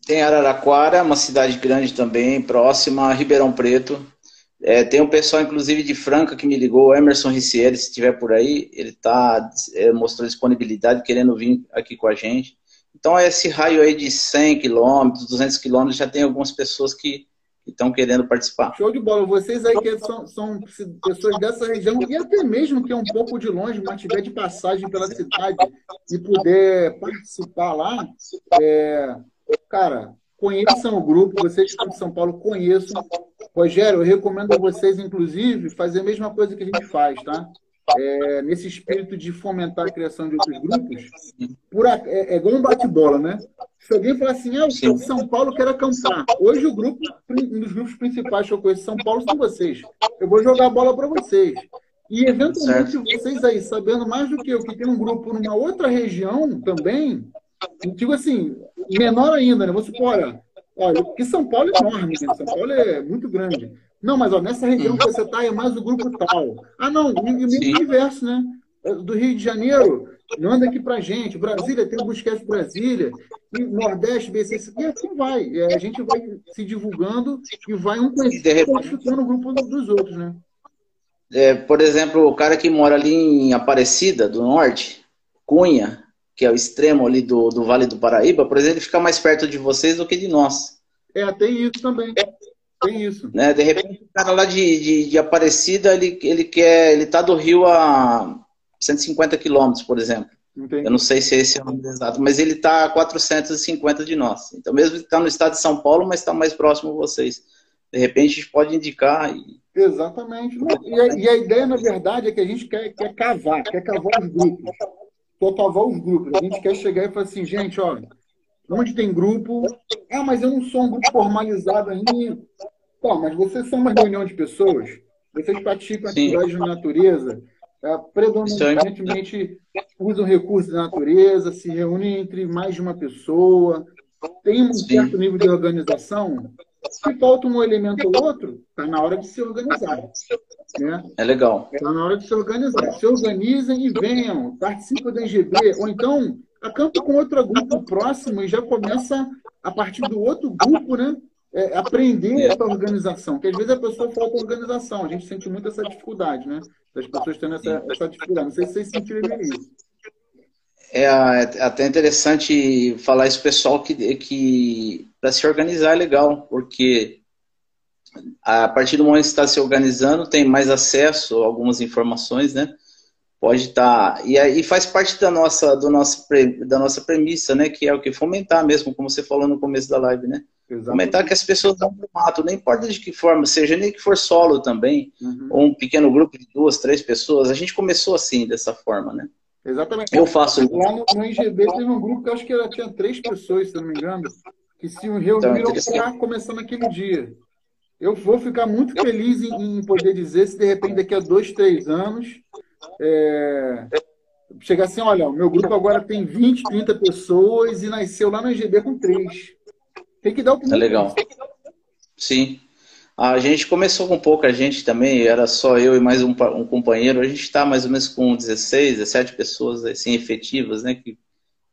tem Araraquara, uma cidade grande também, próxima a Ribeirão Preto. É, tem um pessoal, inclusive, de Franca que me ligou, Emerson Ricieri, se estiver por aí, ele tá, é, mostrou disponibilidade, querendo vir aqui com a gente. Então, esse raio aí de 100 quilômetros, 200 quilômetros, já tem algumas pessoas que estão querendo participar. Show de bola. Vocês aí que são, são, pessoas dessa região, e até mesmo que é um pouco de longe, mas tiver de passagem pela cidade e puder participar lá, é, cara, conheçam o grupo, vocês que estão em São Paulo, conheçam. Rogério, eu recomendo a vocês, inclusive, fazer a mesma coisa que a gente faz, tá? É, nesse espírito de fomentar a criação de outros grupos, por, é, é igual um bate-bola, né? Se alguém falar assim, ah, eu de São Paulo, quero acampar. Hoje o grupo, um dos grupos principais que eu conheço de São Paulo são vocês. Eu vou jogar a bola para vocês. E eventualmente certo. vocês aí, sabendo mais do que eu, que tem um grupo numa outra região também, digo assim, menor ainda, né? Você olha, olha, porque São Paulo é enorme, né? São Paulo é muito grande. Não, mas ó, nessa região que você está é mais o grupo tal. Ah, não, e o universo, né? Do Rio de Janeiro, manda aqui pra gente. Brasília tem o Busquets Brasília, e Nordeste, BC, e assim vai. E a gente vai se divulgando e vai um conhecendo o grupo dos outros, né? É, por exemplo, o cara que mora ali em Aparecida, do Norte, Cunha, que é o extremo ali do, do Vale do Paraíba, por exemplo, ele fica mais perto de vocês do que de nós. É, tem isso também. Tem isso. Né? De repente, o cara lá de, de, de Aparecida, ele, ele quer. Ele tá do Rio a 150 quilômetros, por exemplo. Entendi. Eu não sei se esse é o número exato, mas ele está a 450 de nós. Então, mesmo que está no estado de São Paulo, mas está mais próximo de vocês. De repente, a gente pode indicar. E... Exatamente. E a, e a, ideia, na verdade, é que a gente quer, quer cavar, quer cavar os grupos. Cavar os grupos. A gente quer chegar e falar assim, gente, ó, onde tem grupo. Ah, mas eu não sou um grupo formalizado ainda. Pô, mas vocês são uma reunião de pessoas. Vocês praticam atividades na natureza é, predominantemente usam recursos da natureza, se reúnem entre mais de uma pessoa, tem um Sim. certo nível de organização. Se falta um elemento ou outro, está na hora de se organizar. Né? É legal. Está na hora de se organizar. Se organizem e venham, participem da NGB, ou então acampa com outro grupo próximo e já começa a partir do outro grupo, né? é, aprender é. essa organização, que às vezes a pessoa falta organização, a gente sente muito essa dificuldade, né? Das pessoas tendo essa, essa dificuldade. Não sei se vocês sentiram isso. É, é até interessante falar isso pessoal que, que para se organizar é legal, porque a partir do momento que está se organizando, tem mais acesso a algumas informações, né? Pode estar. Tá, e aí faz parte da nossa, do nosso, da nossa premissa, né? Que é o que fomentar mesmo, como você falou no começo da live, né? Exatamente. Comentar que as pessoas vão para o mato, não importa de que forma seja, nem que for solo também, uhum. ou um pequeno grupo de duas, três pessoas. A gente começou assim, dessa forma, né? Exatamente. Eu faço. Lá no, no IGB teve um grupo que eu acho que tinha três pessoas, se não me engano, que se reuniram então, para começar naquele dia. Eu vou ficar muito feliz em, em, poder dizer se de repente daqui a dois, três anos é, chegar assim, olha, o meu grupo agora tem 20, 30 pessoas e nasceu lá no IGB com três. Tem que dar o primeiro. É legal. Sim. A gente começou com pouca gente também, era só eu e mais um, um companheiro. A gente está mais ou menos com 16, 17 pessoas assim, efetivas, né, que,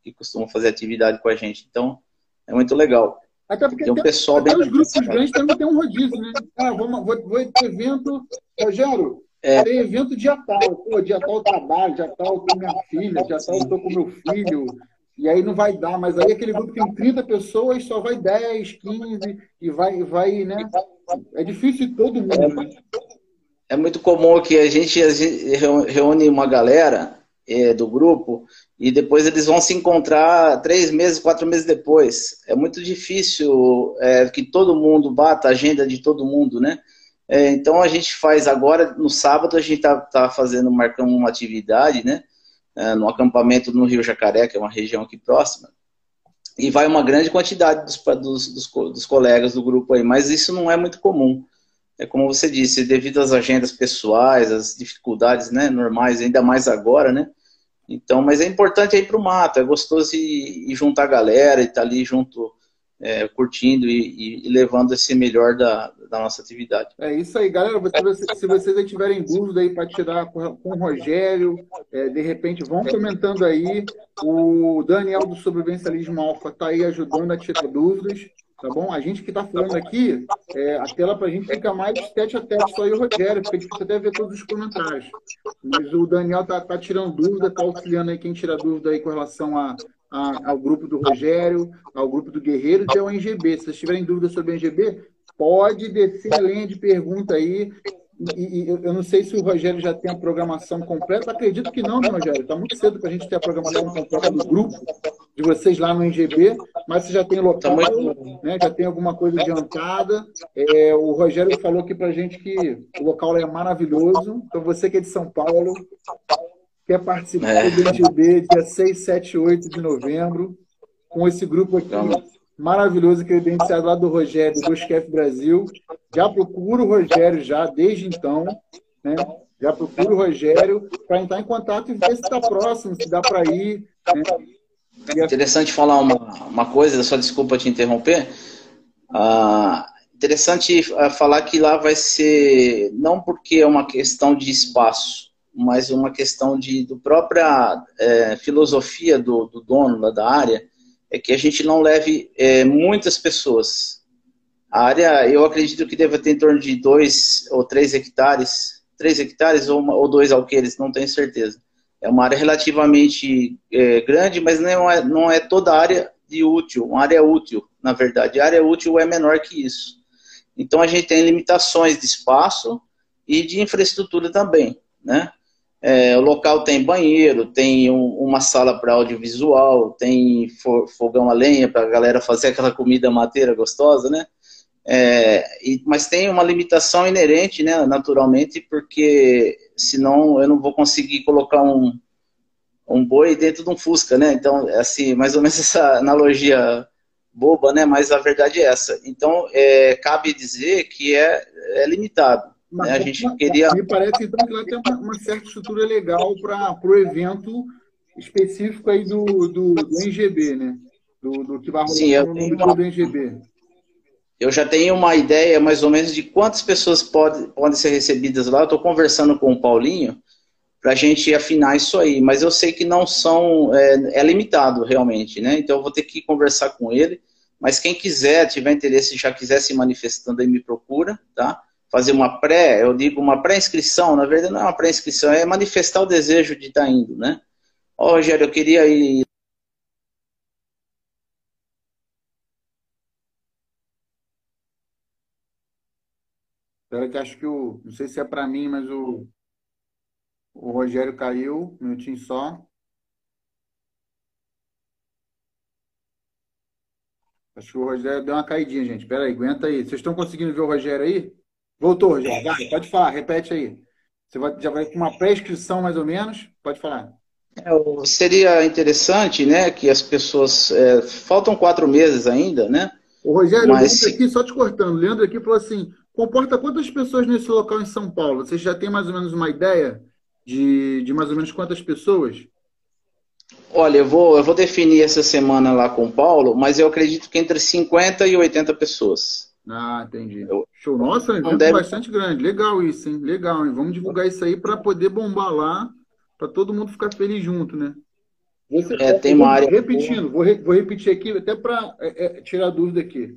que costumam fazer atividade com a gente. Então, é muito legal. Até porque tem um pessoal até os grupos grandes também tem um rodízio, né? Ah, vamos, vou, vou ter evento, Rogério, é. tem evento dia tal. Pô, dia tal eu trabalho, dia tal eu tenho minha filha, dia tal eu estou com meu filho, e aí não vai dar, mas aí aquele grupo tem 30 pessoas, só vai 10, 15, e vai, vai né? É difícil todo mundo, né? É muito comum que a gente, a gente reúne uma galera é, do grupo e depois eles vão se encontrar três meses, quatro meses depois. É muito difícil é, que todo mundo bata a agenda de todo mundo, né? É, então a gente faz agora, no sábado, a gente tá, tá fazendo, marcando uma atividade, né? é, no acampamento no Rio Jacaré, que é uma região aqui próxima, e vai uma grande quantidade dos, dos, dos, dos colegas do grupo aí, mas isso não é muito comum. É como você disse, devido às agendas pessoais, às dificuldades né, normais, ainda mais agora, né? Então, mas é importante ir para o mato, é gostoso ir, ir, juntar a galera e estar tá ali junto é, curtindo e, e, levando esse melhor da, da nossa atividade. É isso aí, galera. Se vocês tiverem dúvida aí para tirar com, com o Rogério, é, de repente vão comentando aí. O Daniel do Sobrevivencialismo Alfa está aí ajudando a tirar dúvidas. Tá bom? A gente que está falando aqui, é, a tela para a gente fica mais tete a tete, só eu e o Rogério, porque a gente até ver todos os comentários. Mas o Daniel tá, tá tirando dúvida, tá auxiliando aí quem tira dúvida aí com relação a, a, ao grupo do Rogério, ao grupo do Guerreiro e ao NGB. Se vocês tiverem dúvida sobre o NGB, pode descer a linha de pergunta aí. E, e, eu não sei se o Rogério já tem a programação completa. Acredito que não, né, Rogério? Está muito cedo para a gente ter a programação completa do grupo de vocês lá no NGB, mas você já tem local, né? já tem alguma coisa adiantada. É, o Rogério falou aqui para a gente que o local é maravilhoso. Então, você que é de São Paulo, quer participar é. do NGB dia 6, 7 8 de novembro, com esse grupo aqui maravilhoso credenciado lá do Rogério, do Busquef Brasil. Já procuro o Rogério já, desde então, né? Já procuro o Rogério para entrar em contato e ver se está próximo, se dá para ir. Né? É interessante falar uma, uma coisa, só desculpa te interromper. Ah, interessante ah, falar que lá vai ser, não porque é uma questão de espaço, mas uma questão de do própria é, filosofia do, do dono da área, é que a gente não leve é, muitas pessoas. A área, eu acredito que deve ter em torno de dois ou três hectares, três hectares ou, uma, ou dois alqueires, não tenho certeza. É uma área relativamente é, grande, mas não é, não é toda área de útil, uma área útil, na verdade. A área útil é menor que isso. Então a gente tem limitações de espaço e de infraestrutura também, né? É, o local tem banheiro, tem um, uma sala para audiovisual, tem fogão a lenha para a galera fazer aquela comida mateira gostosa, né? É, e, mas tem uma limitação inerente, né, naturalmente, porque senão eu não vou conseguir colocar um, um boi dentro de um fusca, né? Então, é assim, mais ou menos essa analogia boba, né? Mas a verdade é essa. Então, é, cabe dizer que é, é limitado. Né? A gente queria. Me parece então que lá tem uma, uma certa estrutura legal para o evento específico aí do, do, do NGB, né? Do, do que vai rolar Sim, no uma... do NGB. Eu já tenho uma ideia mais ou menos de quantas pessoas pode, podem ser recebidas lá. Eu estou conversando com o Paulinho para a gente afinar isso aí, mas eu sei que não são, é, é, limitado realmente, né? Então eu vou ter que conversar com ele. Mas quem quiser, tiver interesse, já quiser se manifestando aí, me procura, tá? Fazer uma pré, eu digo uma pré-inscrição, na verdade não é uma pré-inscrição, é manifestar o desejo de estar tá indo, né? Ó, oh, Rogério, eu queria ir Espera que acho que o. Não sei se é para mim, mas o. O Rogério caiu. Um minutinho só. Acho que o Rogério deu uma caidinha, gente. Espera aí, aguenta aí. Vocês estão conseguindo ver o Rogério aí? Voltou, Rogério. Vai, pode falar, repete aí. Você vai, já vai com uma pré-inscrição, mais ou menos? Pode falar. É, seria interessante, né, que as pessoas. É, faltam quatro meses ainda, né? O Rogério, Mas... aqui, só te cortando, o Leandro aqui falou assim: comporta quantas pessoas nesse local em São Paulo? Você já tem mais ou menos uma ideia de, de mais ou menos quantas pessoas? Olha, eu vou, eu vou definir essa semana lá com o Paulo, mas eu acredito que entre 50 e 80 pessoas. Ah, entendi. Eu, Show. Nossa, evento deve... bastante grande. Legal isso, hein? Legal, hein? Vamos divulgar isso aí para poder bombar lá, para todo mundo ficar feliz junto, né? Você, é, tem uma área. Repetindo, vou, re, vou repetir aqui, até para é, é, tirar dúvida aqui.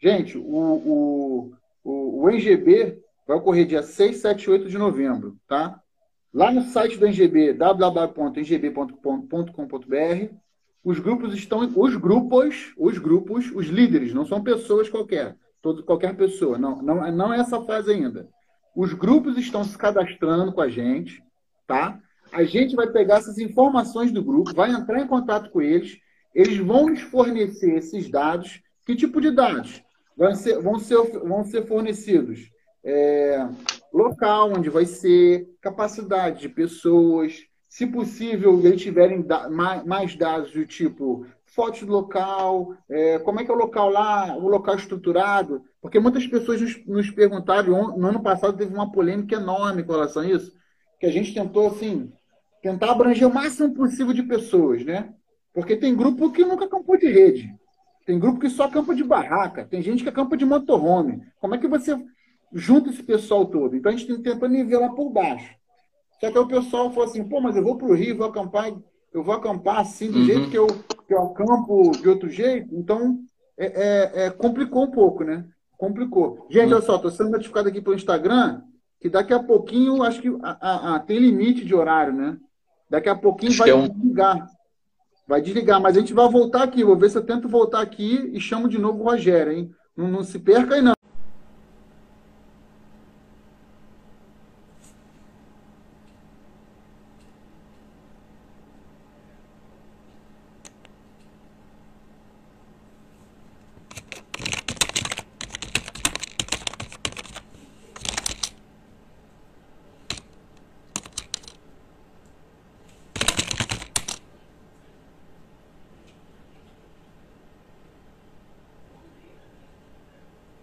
Gente, o, o, o, o NGB vai ocorrer dia 6, 7 e 8 de novembro, tá? Lá no site do NGB, www.ngb.com.br, os grupos estão. Os grupos, os grupos, os líderes, não são pessoas qualquer todo, qualquer pessoa. Não, não, não é essa fase ainda. Os grupos estão se cadastrando com a gente, tá? A gente vai pegar essas informações do grupo, vai entrar em contato com eles, eles vão nos fornecer esses dados. Que tipo de dados? Vão ser, vão ser, vão ser fornecidos é, local onde vai ser, capacidade de pessoas, se possível, eles tiverem mais dados do tipo fotos do local, é, como é que é o local lá, o local estruturado, porque muitas pessoas nos, nos, perguntaram, no ano passado teve uma polêmica enorme com relação a isso, que a gente tentou, assim, tentar abranger o máximo possível de pessoas, né? Porque tem grupo que nunca campou de rede. tem grupo que só acampa de barraca, tem gente que acampa de motorhome. Como é que você junta esse pessoal todo? Então a gente tem que tentar nivelar por baixo. Só que o pessoal falou assim, pô, mas eu vou para o Rio, vou acampar, eu vou acampar assim, do uhum. jeito que eu, que eu acampo de outro jeito. Então, é, é, é complicou um pouco, né? Complicou. Gente, olha só, estou sendo notificado aqui pelo Instagram que daqui a pouquinho, acho que a, a, a, tem limite de horário, né? Daqui a pouquinho acho vai é um... desligar. Vai desligar, mas a gente vai voltar aqui. Vou ver se eu tento voltar aqui e chamo de novo o Rogério, hein? Não, não se perca aí, não.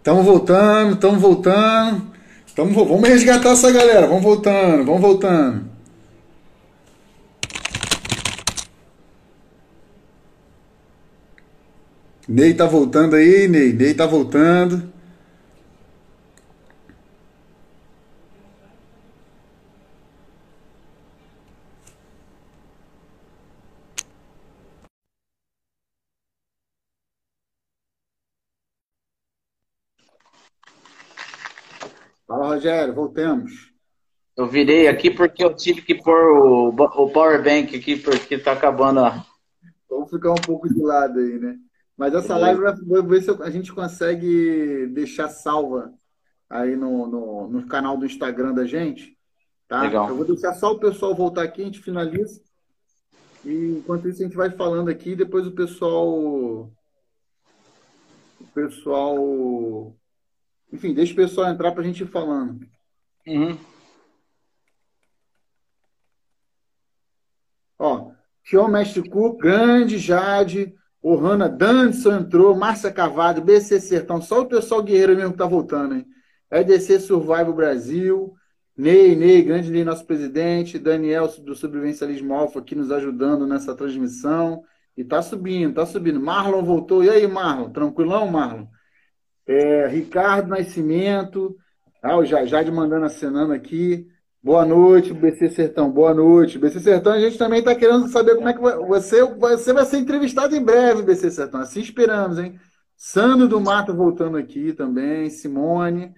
Estamos voltando, estamos voltando. Tamo, vamos resgatar essa galera. Vamos voltando, vamos voltando. Ney tá voltando aí, Ney. Ney tá voltando. Rogério, voltemos. Eu virei aqui porque eu tive que pôr o, o power bank aqui porque está acabando a. Vamos ficar um pouco de lado aí, né? Mas essa live vai ver se a gente consegue deixar salva aí no, no, no, canal do Instagram da gente. Tá? Legal. Eu vou deixar só o pessoal voltar aqui, a gente finaliza. E enquanto isso a gente vai falando aqui, depois o pessoal. O pessoal enfim, deixa o pessoal entrar para a gente ir falando. Uhum. Ó, Tio Mestre Cu, Grande Jade, Ohana Danson entrou, Márcia Cavado, BC Sertão, só o pessoal guerreiro mesmo que tá voltando, hein? EDC Survival Brasil, Ney, Ney, grande Ney, nosso presidente, Daniel do Sobrevivencialismo Alfa aqui nos ajudando nessa transmissão. E tá subindo, tá subindo. Marlon voltou. E aí, Marlon? Tranquilão, Marlon? É, Ricardo Nascimento, ah, o Jade mandando acenando aqui. Boa noite, BC Sertão. Boa noite. BC Sertão, a gente também está querendo saber como é que vai, você, você vai ser entrevistado em breve, BC Sertão. Assim esperamos, hein? Sandro do Mato voltando aqui também, Simone.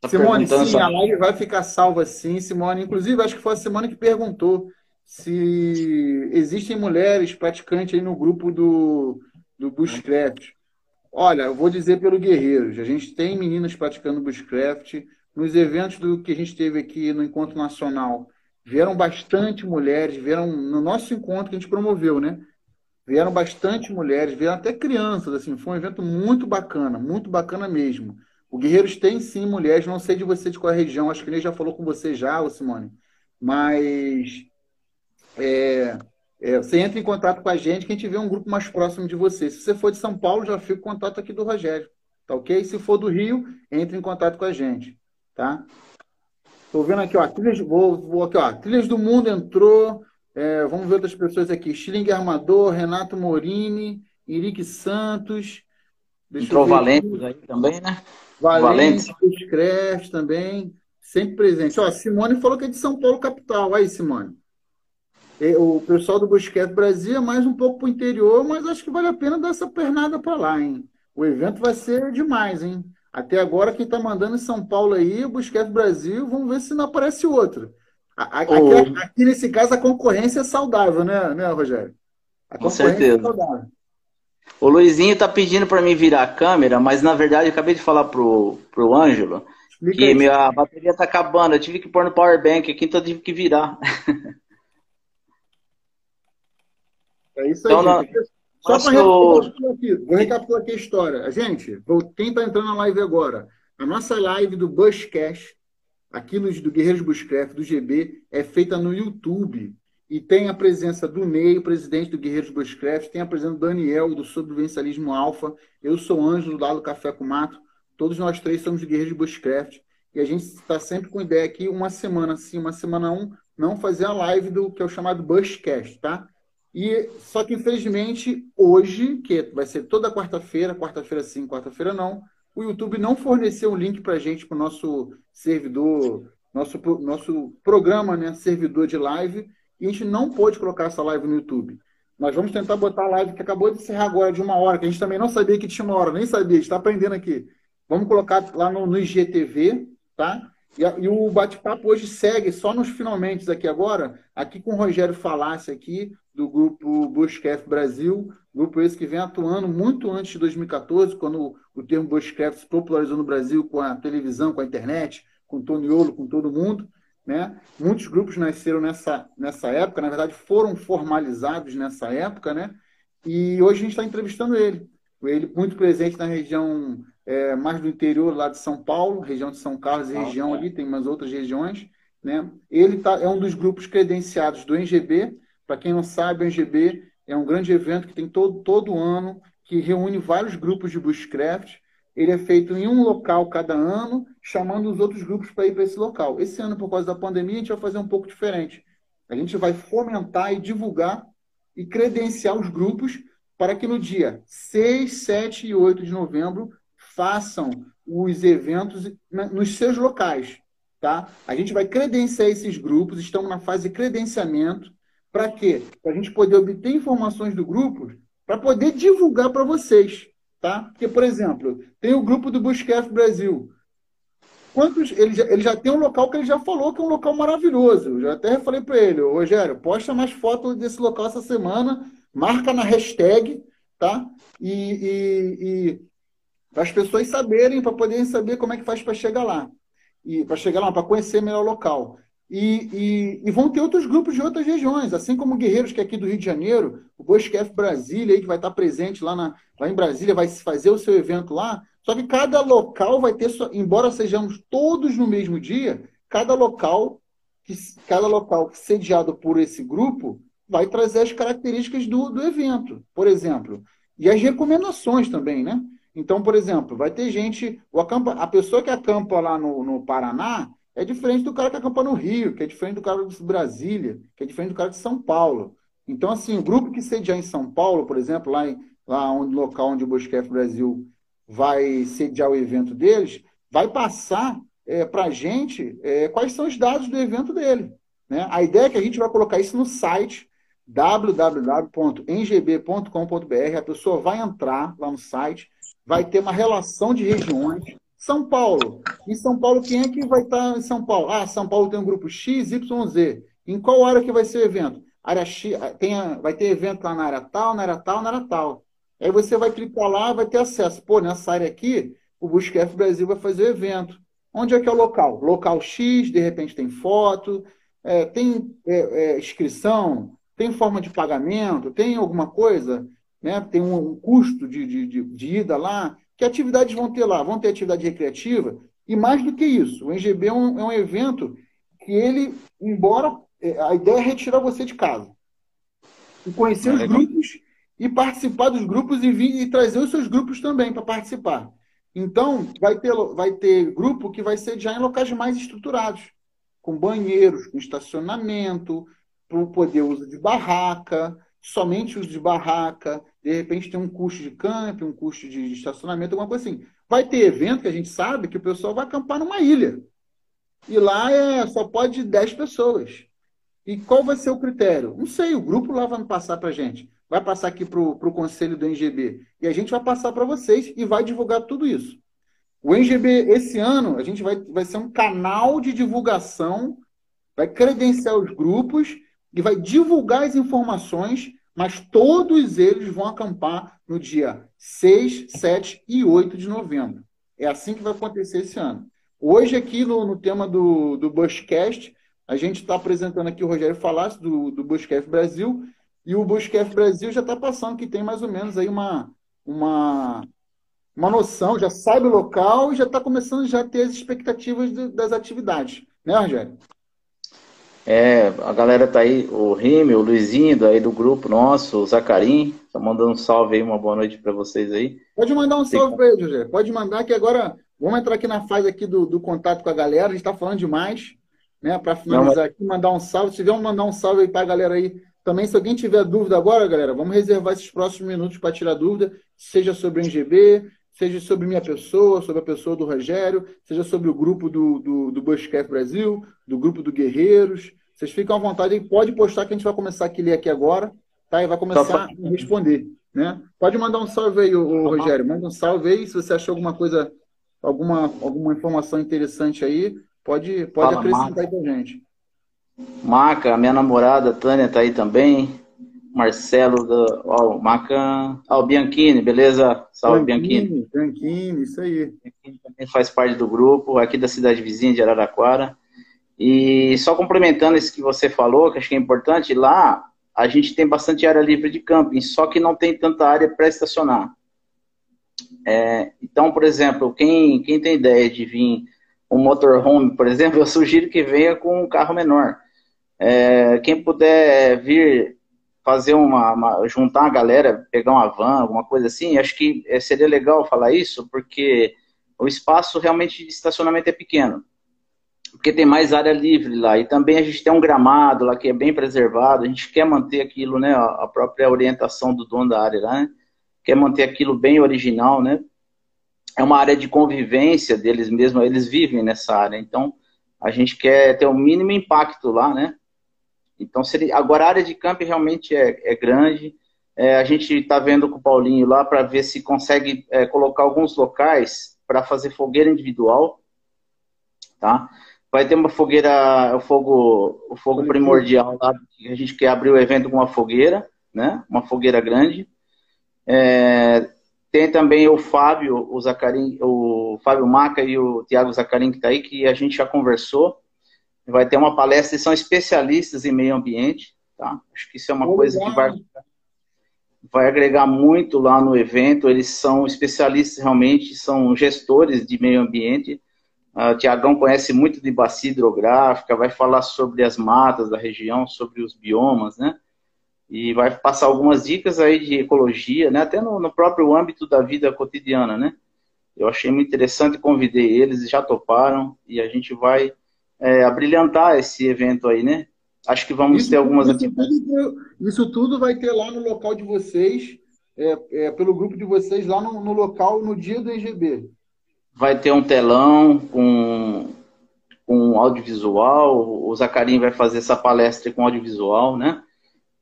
Tá Simone, sim, só... a live vai ficar salva sim, Simone. Inclusive, acho que foi a Simone que perguntou se existem mulheres praticantes aí no grupo do, do Bushcraft. Olha, eu vou dizer pelo Guerreiros. A gente tem meninas praticando bushcraft. Nos eventos do que a gente teve aqui no Encontro Nacional, vieram bastante mulheres, vieram no nosso encontro que a gente promoveu, né? Vieram bastante mulheres, vieram até crianças, assim, foi um evento muito bacana, muito bacana mesmo. O Guerreiros tem sim mulheres, não sei de você de qual região, acho que ele já falou com você já, Simone, mas é, é, você entra em contato com a gente que a gente vê um grupo mais próximo de você. Se você for de São Paulo, já fica o contato aqui do Rogério. Tá ok? Se for do Rio, entre em contato com a gente. Tá? Estou vendo aqui, ó. Trilhas, vou, vou aqui, ó. Trilhas do Mundo entrou. É, vamos ver outras pessoas aqui. Schilling Armador, Renato Morini, Irique Santos. Deixa entrou Valente aí também, né? Valente, Valente. também. Sempre presente. Ó, Simone falou que é de São Paulo, capital. Aí, Simone. O pessoal do Busquete Brasil é mais um pouco para o interior, mas acho que vale a pena dar essa pernada para lá, hein? O evento vai ser demais, hein? Até agora, quem está mandando em São Paulo aí, o Busquete Brasil, vamos ver se não aparece outro. Aqui, oh. aqui, nesse caso, a concorrência é saudável, né, né Rogério? A Com é certeza. É saudável. O Luizinho está pedindo para mim virar a câmera, mas na verdade eu acabei de falar pro, pro Ângelo Explica que minha bateria está acabando. Eu tive que pôr no power bank aqui, então eu tive que virar. É isso aí. Então, não, Só para recapitular aqui, vou recapitular aqui a história. Gente, quem está entrando na live agora, a nossa live do Bushcast, aqui no, do Guerreiros Bushcraft, do GB, é feita no YouTube. E tem a presença do Ney, presidente do Guerreiros Bushcraft, tem a presença do Daniel, do Sobrevivencialismo Alfa, eu sou o Ângelo, lá do Café com Mato, todos nós três somos Guerreiros Bushcraft, e a gente está sempre com ideia aqui, uma semana sim, uma semana um, não fazer a live do que é o chamado Bushcast, tá? E só que infelizmente hoje, que vai ser toda quarta-feira, quarta-feira sim, quarta-feira não, o YouTube não forneceu um link para a gente para o nosso servidor, nosso, nosso programa, né, servidor de live, e a gente não pôde colocar essa live no YouTube. Nós vamos tentar botar a live que acabou de encerrar agora de uma hora, que a gente também não sabia que tinha uma hora, nem sabia, a gente está aprendendo aqui. Vamos colocar lá no, no IGTV, tá? E, e o bate-papo hoje segue só nos finalmente aqui agora, aqui com o Rogério Falasse aqui, do grupo Bushcraft Brasil, grupo esse que vem atuando muito antes de 2014, quando o termo Bushcraft se popularizou no Brasil com a televisão, com a internet, com o Toniolo, com todo mundo. Né? Muitos grupos nasceram nessa, nessa época, na verdade foram formalizados nessa época, né? e hoje a gente está entrevistando ele. Ele muito presente na região é, mais do interior lá de São Paulo, região de São Carlos e região ali, tem umas outras regiões. Né? Ele tá, é um dos grupos credenciados do NGB. Para quem não sabe, o NGB é um grande evento que tem todo, todo ano, que reúne vários grupos de bushcraft. Ele é feito em um local cada ano, chamando os outros grupos para ir para esse local. Esse ano, por causa da pandemia, a gente vai fazer um pouco diferente. A gente vai fomentar e divulgar e credenciar os grupos para que no dia 6, 7 e 8 de novembro façam os eventos nos seus locais. Tá? A gente vai credenciar esses grupos, estamos na fase de credenciamento. Para quê? Para a gente poder obter informações do grupo, para poder divulgar para vocês. Tá? Porque, por exemplo, tem o grupo do Buscaf Brasil. Quantos, ele, já, ele já tem um local que ele já falou que é um local maravilhoso. Eu já até falei para ele, Rogério, posta mais fotos desse local essa semana, marca na hashtag, tá? E, e, e para as pessoas saberem, para poderem saber como é que faz para chegar lá. E para chegar lá, para conhecer melhor o local. E, e, e, vão ter outros grupos de outras regiões, assim como Guerreiros, que é aqui do Rio de Janeiro, o Bosquef Brasília, aí, que vai estar presente lá, na, lá em Brasília, vai fazer o seu evento lá. Só que cada local vai ter, embora sejamos todos no mesmo dia, cada local, que, cada local sediado por esse grupo vai trazer as características do, do evento, por exemplo. E as recomendações também, né? Então, por exemplo, vai ter gente. O acampa, a pessoa que acampa lá no, no Paraná é diferente do cara que acampa no Rio, que é diferente do cara de Brasília, que é diferente do cara de São Paulo. Então, assim, o grupo que sediar em São Paulo, por exemplo, lá, em, lá onde, local onde o Bosquef Brasil vai sediar o evento deles, vai passar é, para a gente é, quais são os dados do evento dele. Né? A ideia é que a gente vai colocar isso no site www.ngb.com.br. A pessoa vai entrar lá no site, vai ter uma relação de regiões. São Paulo. Em São Paulo, quem é que vai estar em São Paulo? Ah, São Paulo tem um grupo X, Y, Z. Em qual hora que vai ser o evento? Área X, tem, vai ter evento lá na área tal, na área tal, na área tal. Aí você vai clicar lá, vai ter acesso. Pô, nessa área aqui, o Busquef Brasil vai fazer o evento. Onde é que é o local? Local X, de repente tem foto, é, tem é, é, inscrição, tem forma de pagamento, tem alguma coisa? né? tem um, um custo de, de, de, de, ida lá. Que atividades vão ter lá? Vão ter atividade recreativa? E mais do que isso, o NGB é um, é um evento que ele, embora é, a ideia é retirar você de casa e conhecer é os grupos e participar dos grupos e, vir, e trazer os seus grupos também para participar. Então, vai ter, vai ter grupo que vai ser já em locais mais estruturados, com banheiros, com estacionamento, para o poder uso de barraca, somente uso de barraca, de repente tem um custo de camping, um custo de estacionamento, alguma coisa assim. Vai ter evento que a gente sabe que o pessoal vai acampar numa ilha. E lá é, só pode 10 pessoas. E qual vai ser o critério? Não sei, o grupo lá vai passar para a gente. Vai passar aqui para o conselho do NGB. E a gente vai passar para vocês e vai divulgar tudo isso. O NGB, esse ano, a gente vai, vai ser um canal de divulgação, vai credenciar os grupos e vai divulgar as informações, mas todos eles vão acampar no dia 6, 7 e 8 de novembro. É assim que vai acontecer esse ano. Hoje, aqui no, no tema do, do Bushcast, a gente está apresentando aqui o Rogério Falasse, do, do Bushcast Brasil, e o Bushcast Brasil já está passando que tem mais ou menos aí uma, uma, uma noção, já sabe o local e já está começando já a ter as expectativas de, das atividades. Né, Rogério? É, a galera tá aí, o Rime, o Luizinho, daí do grupo nosso, o Zacarim, tá mandando um salve aí, uma boa noite para vocês aí. Pode mandar um salve para ele, José. Pode mandar que agora vamos entrar aqui na fase aqui do, do contato com a galera. A gente está falando demais, né? Para finalizar Não, mas... aqui, mandar um salve. Se tiver mandar um salve aí para a galera aí Também, se alguém tiver dúvida agora, galera, vamos reservar esses próximos minutos para tirar dúvida, seja sobre o NGB, seja sobre minha pessoa, sobre a pessoa do Rogério, seja sobre o grupo do, do, do Bushcraft Brasil, do grupo do Guerreiros. Vocês ficam à vontade e pode postar que a gente vai começar a ler aqui agora, tá? E vai começar tá a responder, né? Pode mandar um salve aí, ô, tá Rogério. Manda um salve aí, se você achou alguma coisa, alguma, alguma informação interessante aí, pode, pode Fala, acrescentar Maca. aí pra gente. Maca, minha namorada Tânia tá aí também. Marcelo, do, ó, Maca, ó, o Bianchini, beleza? Salve, Bianchini. Bianchini, isso aí. Bianchini também faz parte do grupo, aqui da cidade vizinha de Araraquara. E só complementando isso que você falou, que acho que é importante, lá a gente tem bastante área livre de camping, só que não tem tanta área para estacionar. É, então, por exemplo, quem, quem tem ideia de vir um motorhome, por exemplo, eu sugiro que venha com um carro menor. É, quem puder vir fazer uma, uma, juntar a galera, pegar uma van, alguma coisa assim, acho que é, seria legal falar isso, porque o espaço realmente de estacionamento é pequeno. Porque tem mais área livre lá. E também a gente tem um gramado lá que é bem preservado. A gente quer manter aquilo, né? A própria orientação do dono da área lá, né? Quer manter aquilo bem original, né? É uma área de convivência deles mesmos, eles vivem nessa área. Então, a gente quer ter o mínimo impacto lá, né? Então, seria, agora a área de campo realmente é, é grande. É, a gente está vendo com o Paulinho lá para ver se consegue é, colocar alguns locais para fazer fogueira individual, tá? Vai ter uma fogueira, o fogo, o fogo primordial lá, a gente quer abrir o evento com uma fogueira, né? Uma fogueira grande. É, tem também o Fábio, o Zacarim, o Fábio Maca e o Tiago Zacarim que está aí, que a gente já conversou vai ter uma palestra, eles são especialistas em meio ambiente, tá? Acho que isso é uma coisa que vai, vai agregar muito lá no evento. Eles são especialistas realmente, são gestores de meio ambiente. Uh, Tiagão conhece muito de bacia hidrográfica, vai falar sobre as matas da região, sobre os biomas, né? E vai passar algumas dicas aí de ecologia, né? Até no, no próprio âmbito da vida cotidiana, né? Eu achei muito interessante, convidei eles, já toparam, e a gente vai é, abrilhantar esse evento aí, né? Acho que vamos isso, ter algumas isso atividades. Tudo, isso tudo vai ter lá no local de vocês, é, é, pelo grupo de vocês, lá no, no, local, no dia do EGB. Vai ter um telão com, com audiovisual, o Zacarim vai fazer essa palestra com audiovisual, né?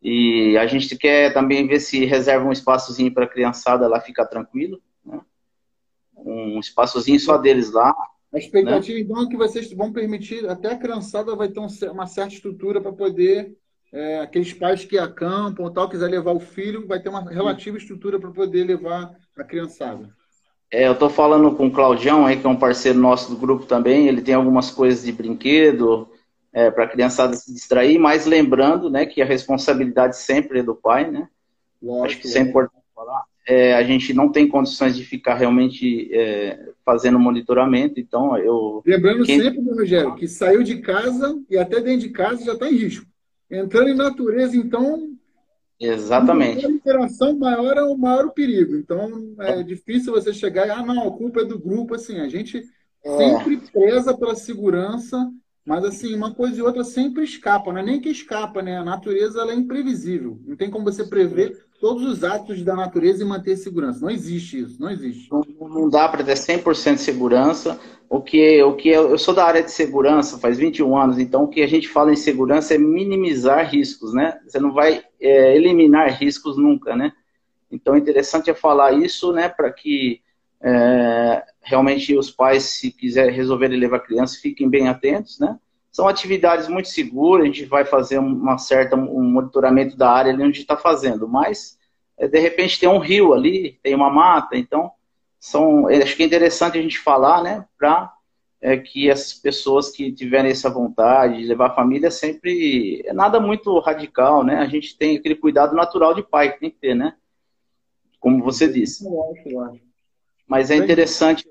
E a gente quer também ver se reserva um espaçozinho para a criançada lá ficar tranquilo, né? Um espaçozinho só deles lá, a expectativa, né? então, é que vocês vão permitir, até a criançada vai ter uma certa estrutura para poder, é, aqueles pais que acampam ou tal, quiser levar o filho, vai ter uma relativa estrutura para poder levar a criançada. É, eu estou falando com o Claudião, aí, que é um parceiro nosso do grupo também, ele tem algumas coisas de brinquedo é, para a criançada se distrair, mas lembrando né, que a responsabilidade sempre é do pai, né? Lógico, Acho que isso é importante é, a gente não tem condições de ficar realmente é, fazendo monitoramento, então eu... Lembrando quem... sempre, Rogério, que saiu de casa e até dentro de casa já está em risco. Entrando em natureza, então... Exatamente. A interação maior é o maior o perigo. Então, é difícil você chegar e, ah, não, a culpa é do grupo. Assim, a gente é. sempre preza pela segurança, mas, assim, uma coisa e outra sempre escapa. Não é nem que escapa, né? A natureza ela é imprevisível. Não tem como você prever todos os atos da natureza e manter segurança. Não existe isso, não existe. Não, não dá para ter 100% de segurança. O que, o que eu, eu sou da área de segurança faz 21 anos, então o que a gente fala em segurança é minimizar riscos, né? Você não vai é, eliminar riscos nunca, né? Então, é interessante é falar isso, né, para que é, realmente os pais, se quiserem resolverem levar crianças, fiquem bem atentos, né? São atividades muito seguras, a gente vai fazer uma certa, um monitoramento da área ali onde está fazendo, mas é, de repente tem um rio ali, tem uma mata, então são, acho que é interessante a gente falar, né, para é, que essas pessoas que tiverem essa vontade de levar a família sempre é nada muito radical, né? A gente tem aquele cuidado natural de pai que tem que ter, né? Como você disse. Eu acho, eu acho. Mas é interessante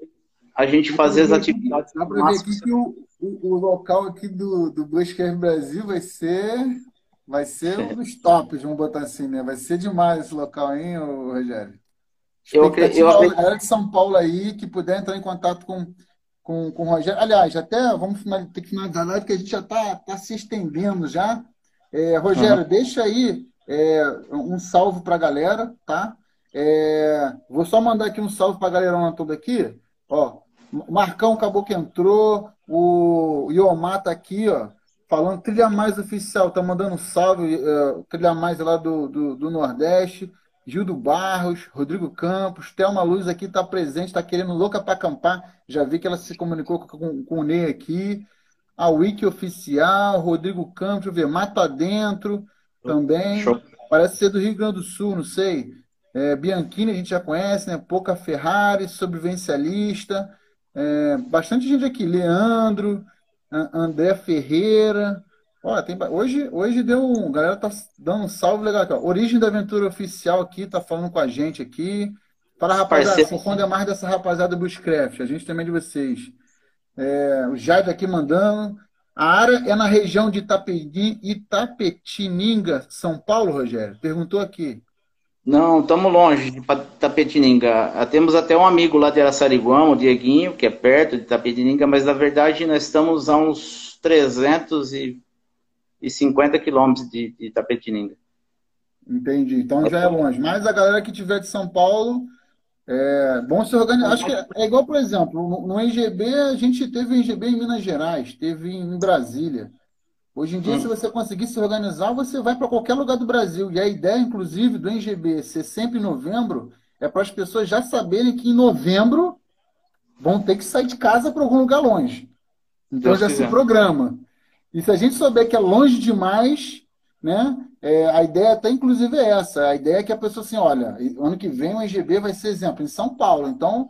a gente fazer as atividades. Dá para ver aqui que o, o, o, local aqui do, do Buscar Brasil vai ser vai ser um dos tops, vamos botar assim, né? Vai ser demais esse local, hein, Rogério? Eu, eu, eu... galera de São Paulo aí que puder entrar em contato com, com, com o Rogério. Aliás, até vamos ter que finalizar a live, porque a gente já está tá se estendendo já. É, Rogério, uhum. deixa aí é, um salve para a galera, tá? É, vou só mandar aqui um salve para a galera toda aqui. Ó, Marcão acabou que entrou, o Iomar tá aqui, ó, falando Trilha Mais Oficial, tá mandando um salve, uh, Trilha Mais lá do, do, do Nordeste. Gildo Barros, Rodrigo Campos, Thelma Luz aqui está presente, está querendo louca para acampar. Já vi que ela se comunicou com, com o Ney aqui. A Wiki Oficial, Rodrigo Campos, deixa eu ver, Mato Adentro também. Show. Parece ser do Rio Grande do Sul, não sei. É, Bianchini a gente já conhece, né? Pouca Ferrari, sobrevivencialista. É, bastante gente aqui. Leandro, André Ferreira. Tem, hoje, hoje deu um. A galera tá dando um salve legal aqui. Ó. Origem da Aventura Oficial aqui, tá falando com a gente aqui. Fala, rapaziada, se é mais dessa rapaziada do Bushcraft. A gente também de vocês. É, o Jade aqui mandando. A área é na região de Itapetininga, São Paulo, Rogério? Perguntou aqui. Não, estamos longe de Itapetininga. Ah, temos até um amigo lá de Araçariguama, o Dieguinho, que é perto de Itapetininga, mas na verdade nós estamos a uns 300 e e 50 quilômetros de, de Tapetininga. Entendi. Então já é longe. Mas a galera que tiver de São Paulo, é bom se organizar. Acho que é, igual, por exemplo, no, no NGB, a gente teve NGB em Minas Gerais, teve em Brasília. Hoje em dia, hum. se você conseguir se organizar, você vai para qualquer lugar do Brasil. E a ideia, inclusive, do NGB ser sempre em novembro, é para as pessoas já saberem que em novembro vão ter que sair de casa para algum lugar longe. Então Deus já quiser. se programa. E se a gente souber que é longe demais, né? É, a ideia até inclusive é essa. A ideia é que a pessoa assim, olha, ano que vem o EGB vai ser exemplo em São Paulo. Então,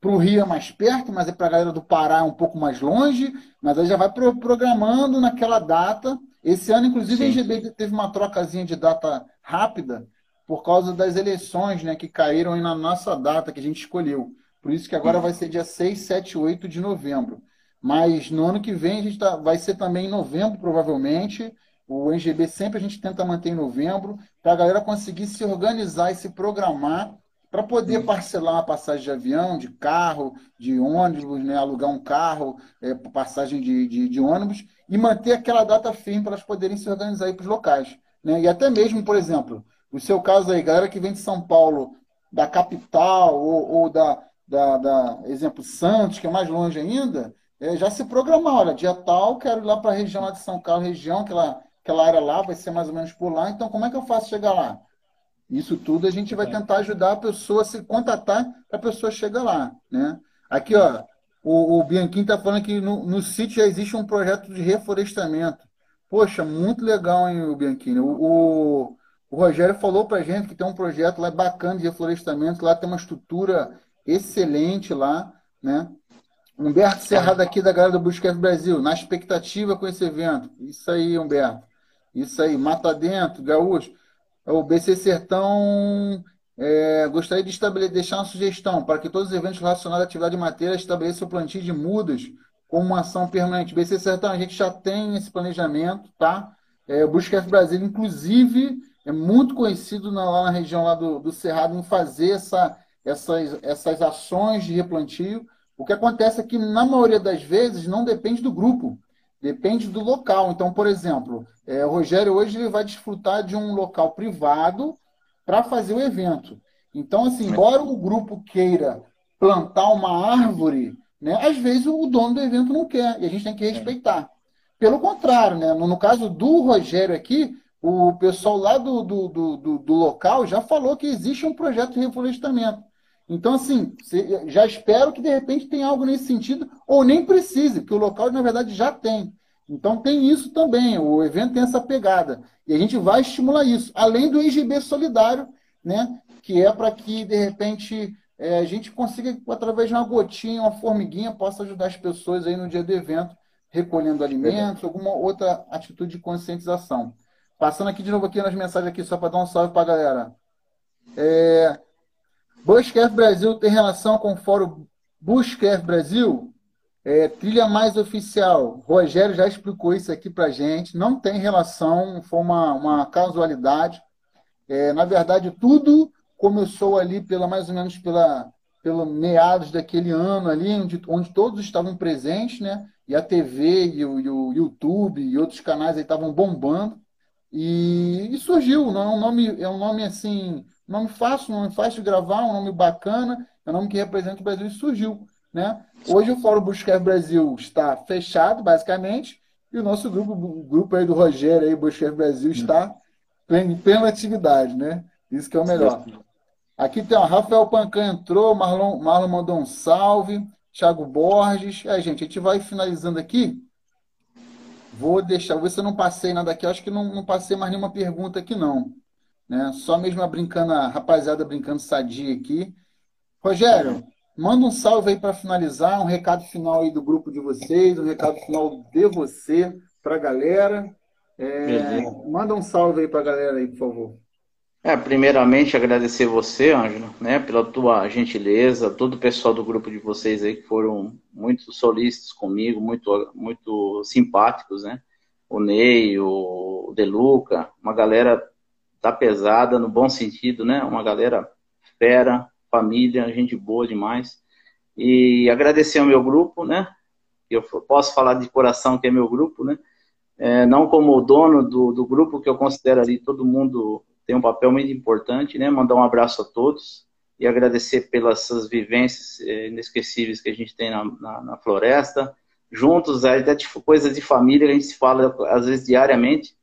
para o Rio é mais perto, mas é para a galera do Pará é um pouco mais longe, mas aí já vai pro, programando naquela data. Esse ano, inclusive, Sim. a teve uma trocazinha de data rápida por causa das eleições, né, que caíram na nossa data que a gente escolheu. Por isso que agora vai ser dia 6, 7, 8 de novembro. Mas no ano que vem a gente tá, vai ser também em novembro, provavelmente. O NGB sempre a gente tenta manter em novembro, para a galera conseguir se organizar e se programar para poder parcelar uma passagem de avião, de carro, de ônibus, né? alugar um carro, é, passagem de, de, de, ônibus, e manter aquela data firme para elas poderem se organizar para os locais. Né? E até mesmo, por exemplo, o seu caso aí, galera que vem de São Paulo, da capital, ou, ou da, da, da, exemplo, Santos, que é mais longe ainda, é, já se programar, olha, dia tal, quero ir lá para a região lá de São Carlos, região, aquela, aquela área lá, vai ser mais ou menos por lá, então como é que eu faço chegar lá? Isso tudo a gente vai é. tentar ajudar a pessoa a se contatar para a pessoa chegar lá, né? Aqui, ó, o, o Bianchini está falando que no, no sítio já existe um projeto de reflorestamento. Poxa, muito legal, hein, o Bianchini? O, o, o Rogério falou para gente que tem um projeto lá bacana de reflorestamento, lá tem uma estrutura excelente lá, né? Humberto Serra daqui da galera do Busquets Brasil, na expectativa com esse evento. Isso aí, Humberto. Isso aí, Mata Dentro, Gaúcho. O BC Sertão é, gostaria de deixar uma sugestão para que todos os eventos relacionados à atividade de matéria estabeleçam o plantio de mudas como uma ação permanente. BC Sertão, a gente já tem esse planejamento, tá? É, o Busquets Brasil, inclusive, é muito conhecido na, lá na região lá do, do Cerrado em fazer essa, essas, essas ações de replantio. O que acontece é que, na maioria das vezes, não depende do grupo, depende do local. Então, por exemplo, é, o Rogério hoje ele vai desfrutar de um local privado para fazer o evento. Então, assim, embora o grupo queira plantar uma árvore, né, às vezes o dono do evento não quer, e a gente tem que respeitar. Pelo contrário, né, no, no caso do Rogério aqui, o pessoal lá do, do, do, do, local já falou que existe um projeto de reflorestamento. Então, assim, já espero que de repente tenha algo nesse sentido, ou nem precise, porque o local, na verdade, já tem. Então, tem isso também, o evento tem essa pegada. E a gente vai estimular isso, além do IGB solidário, né, que é para que, de repente, é, a gente consiga, através de uma gotinha, uma formiguinha, possa ajudar as pessoas aí no dia do evento, recolhendo alimentos, alguma outra atitude de conscientização. Passando aqui de novo aqui nas mensagens aqui, só para dar um salve para a galera. É, Bushcraft Brasil tem relação com o Fórum Bushcraft Brasil? É, trilha mais oficial. Rogério já explicou isso aqui para gente. Não tem relação, foi uma, uma casualidade. É, na verdade, tudo começou ali pela mais ou menos pela pelo meados daquele ano ali, onde, onde todos estavam presentes, né? E a TV e o, e o YouTube e outros canais estavam bombando. E, e, surgiu, não é um nome, é um nome assim, nome fácil, um nome fácil de gravar, um nome bacana, é um nome que representa o Brasil e surgiu. Né? Hoje o Fórum Buscar Brasil está fechado, basicamente, e o nosso grupo, o grupo aí do Rogério aí, Buscar Brasil, está em plena atividade, né? Isso que é o melhor. Aqui tem, ó, Rafael Pancan entrou, Marlon, Marlon mandou um salve, Thiago Borges. É, gente, a gente vai finalizando aqui. Vou deixar, vou ver se eu não passei nada aqui. acho que não, não passei mais nenhuma pergunta aqui, não. Né? Só mesmo a brincando, a rapaziada brincando sadia aqui. Rogério, manda um salve aí para finalizar, um recado final aí do grupo de vocês, um recado final de você para a galera. É, manda um salve aí para a galera aí, por favor. É, primeiramente agradecer você, Ângelo, né, pela tua gentileza, todo o pessoal do grupo de vocês aí que foram muito solícitos comigo, muito, muito simpáticos, né? O Ney, o Deluca, uma galera da pesada no bom sentido, né? Uma galera fera, família, gente boa demais. E agradecer ao meu grupo, né? Eu posso falar de coração que é meu grupo, né? É, não como o dono do, do grupo, que eu considero ali todo mundo tem um papel muito importante, né? Mandar um abraço a todos e agradecer pelas vivências é, inesquecíveis que a gente tem na, na, na floresta. Juntos, até tipo, coisas de família, a gente se fala às vezes diariamente,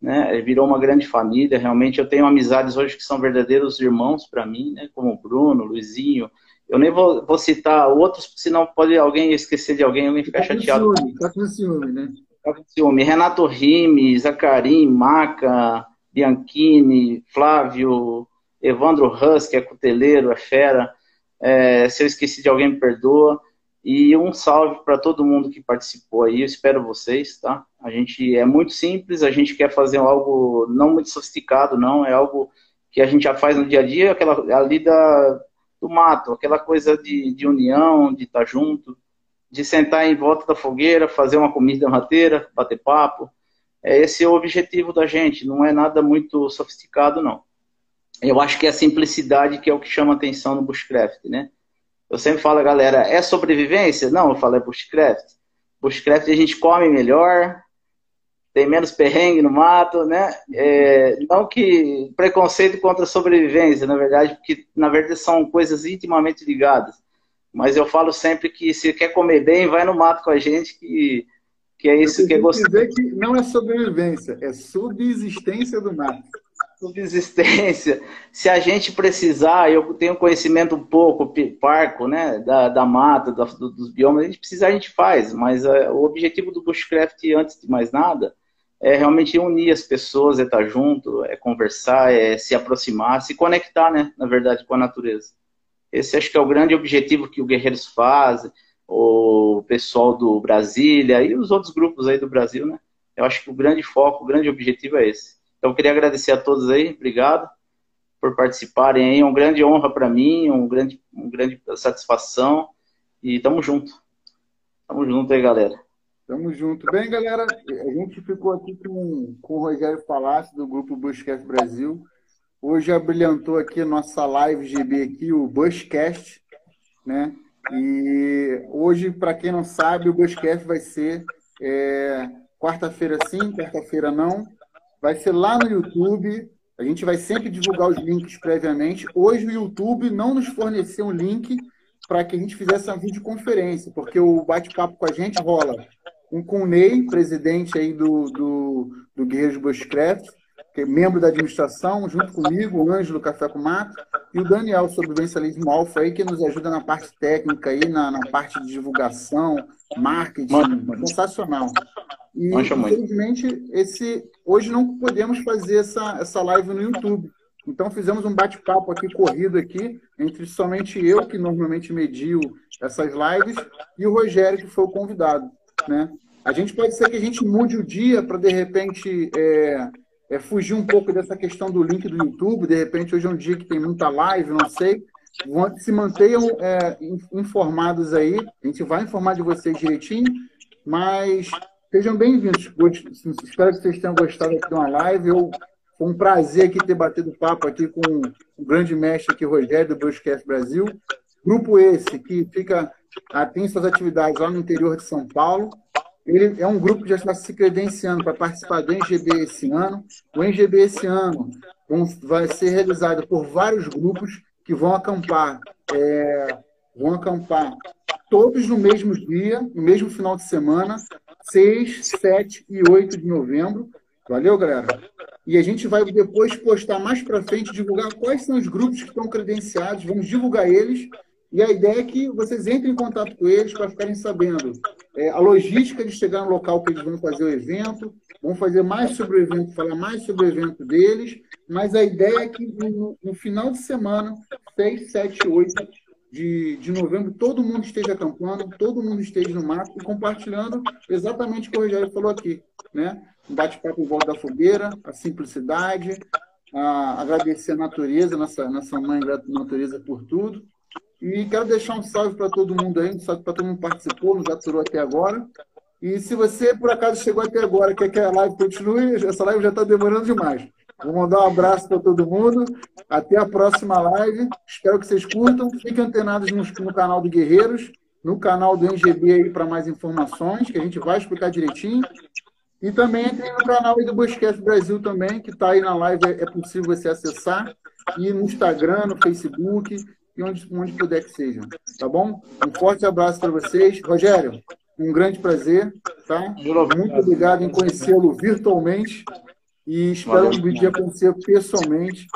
né? Virou uma grande família, realmente. Eu tenho amizades hoje que são verdadeiros irmãos para mim, né? Como o Bruno, Luizinho. Eu nem vou, vou citar outros, senão pode alguém esquecer de alguém, alguém ficar tá chateado. Ciúme, tá com ciúme, né? Tá com ciúme. Renato Rimes, Zacarim, Maca, Bianchini, Flávio, Evandro Hus, que é cuteleiro, é fera. É, se eu esqueci de alguém, me perdoa. E um salve para todo mundo que participou aí. Eu espero vocês, tá? A gente é muito simples, a gente quer fazer algo não muito sofisticado, não. É algo que a gente já faz no dia a dia, aquela ali da, do mato, aquela coisa de, de união, de estar tá junto, de sentar em volta da fogueira, fazer uma comida mateira, bater papo. É esse é o objetivo da gente, não é nada muito sofisticado, não. Eu acho que é a simplicidade que é o que chama atenção no bushcraft, né? Eu sempre falo, galera, é sobrevivência? Não, eu falo, é bushcraft. Bushcraft a gente come melhor, tem menos perrengue no mato, né? É, não que preconceito contra a sobrevivência, na verdade, porque na verdade são coisas intimamente ligadas. Mas eu falo sempre que se quer comer bem, vai no mato com a gente, que, que é isso que é gostoso. dizer que não é sobrevivência, é subsistência do mato subsistência. Se a gente precisar, eu tenho conhecimento um pouco parco, né, da, da mata, da, do, dos biomas, a gente precisa, a gente faz, mas uh, o objetivo do bushcraft, antes de mais nada, é realmente unir as pessoas, é estar junto, é conversar, é se aproximar, se conectar, né, na verdade, com a natureza. Esse acho que é o grande objetivo que o Guerreiros faz, o pessoal do Brasília e os outros grupos aí do Brasil, né? Eu acho que o grande foco, o grande objetivo é esse. Então, queria agradecer a todos aí, obrigado por participarem aí, é uma grande honra para mim, um grande, uma grande satisfação e tamo junto. Tamo junto aí, galera. Tamo junto. Bem, galera, a gente ficou aqui com, com o Rogério Palácio, do Grupo Buscast Brasil. Hoje abrilhantou aqui nossa live GB aqui, o Buscast, né? E hoje, para quem não sabe, o Buscast vai ser é, quarta-feira sim, quarta-feira não, vai ser lá no YouTube. A gente vai sempre divulgar os links previamente. Hoje o YouTube não nos forneceu um link para que a gente fizesse uma videoconferência, porque o bate-papo com a gente rola um com o Ney, presidente aí do, do, do Guerreiros Bushcraft, que é membro da administração, junto comigo, o Ângelo Café com Mato, e o Daniel, sobrevivencialismo alfa, aí, que nos ajuda na parte técnica, aí, na, na parte de divulgação, marketing, Mano. sensacional. E, infelizmente, esse, hoje não podemos fazer essa, essa live no YouTube. Então, fizemos um bate-papo aqui, corrido aqui, entre somente eu, que normalmente medio essas lives, e o Rogério, que foi o convidado. Né? A gente pode ser que a gente mude o dia para, de repente, é, é, fugir um pouco dessa questão do link do YouTube. De repente, hoje é um dia que tem muita live, não sei. Se mantenham é, informados aí. A gente vai informar de vocês direitinho. Mas Sejam bem-vindos. Espero que vocês tenham gostado aqui de uma live. Eu, foi um prazer aqui ter batido papo aqui com o grande mestre aqui, Rogério, do Bruscast Brasil. Grupo esse que fica, tem suas atividades lá no interior de São Paulo. Ele é um grupo que já está se credenciando para participar do NGB esse ano. O NGB esse ano vai ser realizado por vários grupos que vão acampar, é, vão acampar todos no mesmo dia, no mesmo final de semana, 6, 7 e 8 de novembro. Valeu, galera? E a gente vai depois postar mais para frente, divulgar quais são os grupos que estão credenciados, vamos divulgar eles. E a ideia é que vocês entrem em contato com eles para ficarem sabendo é, a logística de chegar no local que eles vão fazer o evento, vão fazer mais sobre o evento, falar mais sobre o evento deles, mas a ideia é que no, no final de semana, 6, 7, 8 de, de novembro, todo mundo esteja acampando, todo mundo esteja no mato e compartilhando exatamente o que o Rogério falou aqui, né? Um bate-papo em volta da fogueira, a simplicidade, a agradecer a natureza, nossa, nossa mãe natureza por tudo. E quero deixar um salve para todo mundo aí, um salve para todo mundo que participou, nos aturou até agora. E se você, por acaso, chegou até agora quer que a live continue, essa live já está demorando demais. Vou mandar um abraço para todo mundo. Até a próxima live. Espero que vocês curtam. Fiquem antenados no, no canal do Guerreiros, no canal do NGB aí para mais informações, que a gente vai explicar direitinho. E também entrem no canal do Buscast Brasil também, que está aí na live, é possível você acessar. E no Instagram, no Facebook e onde, onde puder que seja. Tá bom? Um forte abraço para vocês. Rogério, um grande prazer. Tá? Muito obrigado em conhecê-lo virtualmente. E espero um dia conhecer pessoalmente.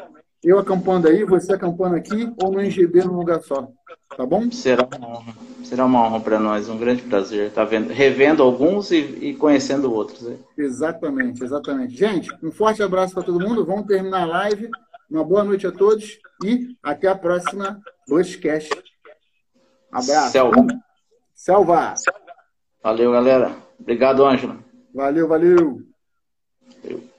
Eu acampando aí, você acampando aqui, ou no NGB num lugar só. Tá bom? Será uma honra. Será uma honra para nós, um grande prazer estar tá vendo, revendo alguns e, e conhecendo outros. Né? Exatamente, exatamente. Gente, um forte abraço para todo mundo. Vamos terminar a live. Uma boa noite a todos e até a próxima Bushcast. Abraço. Selva. Selva. Valeu, galera. Obrigado, Ângelo. Valeu, valeu. valeu.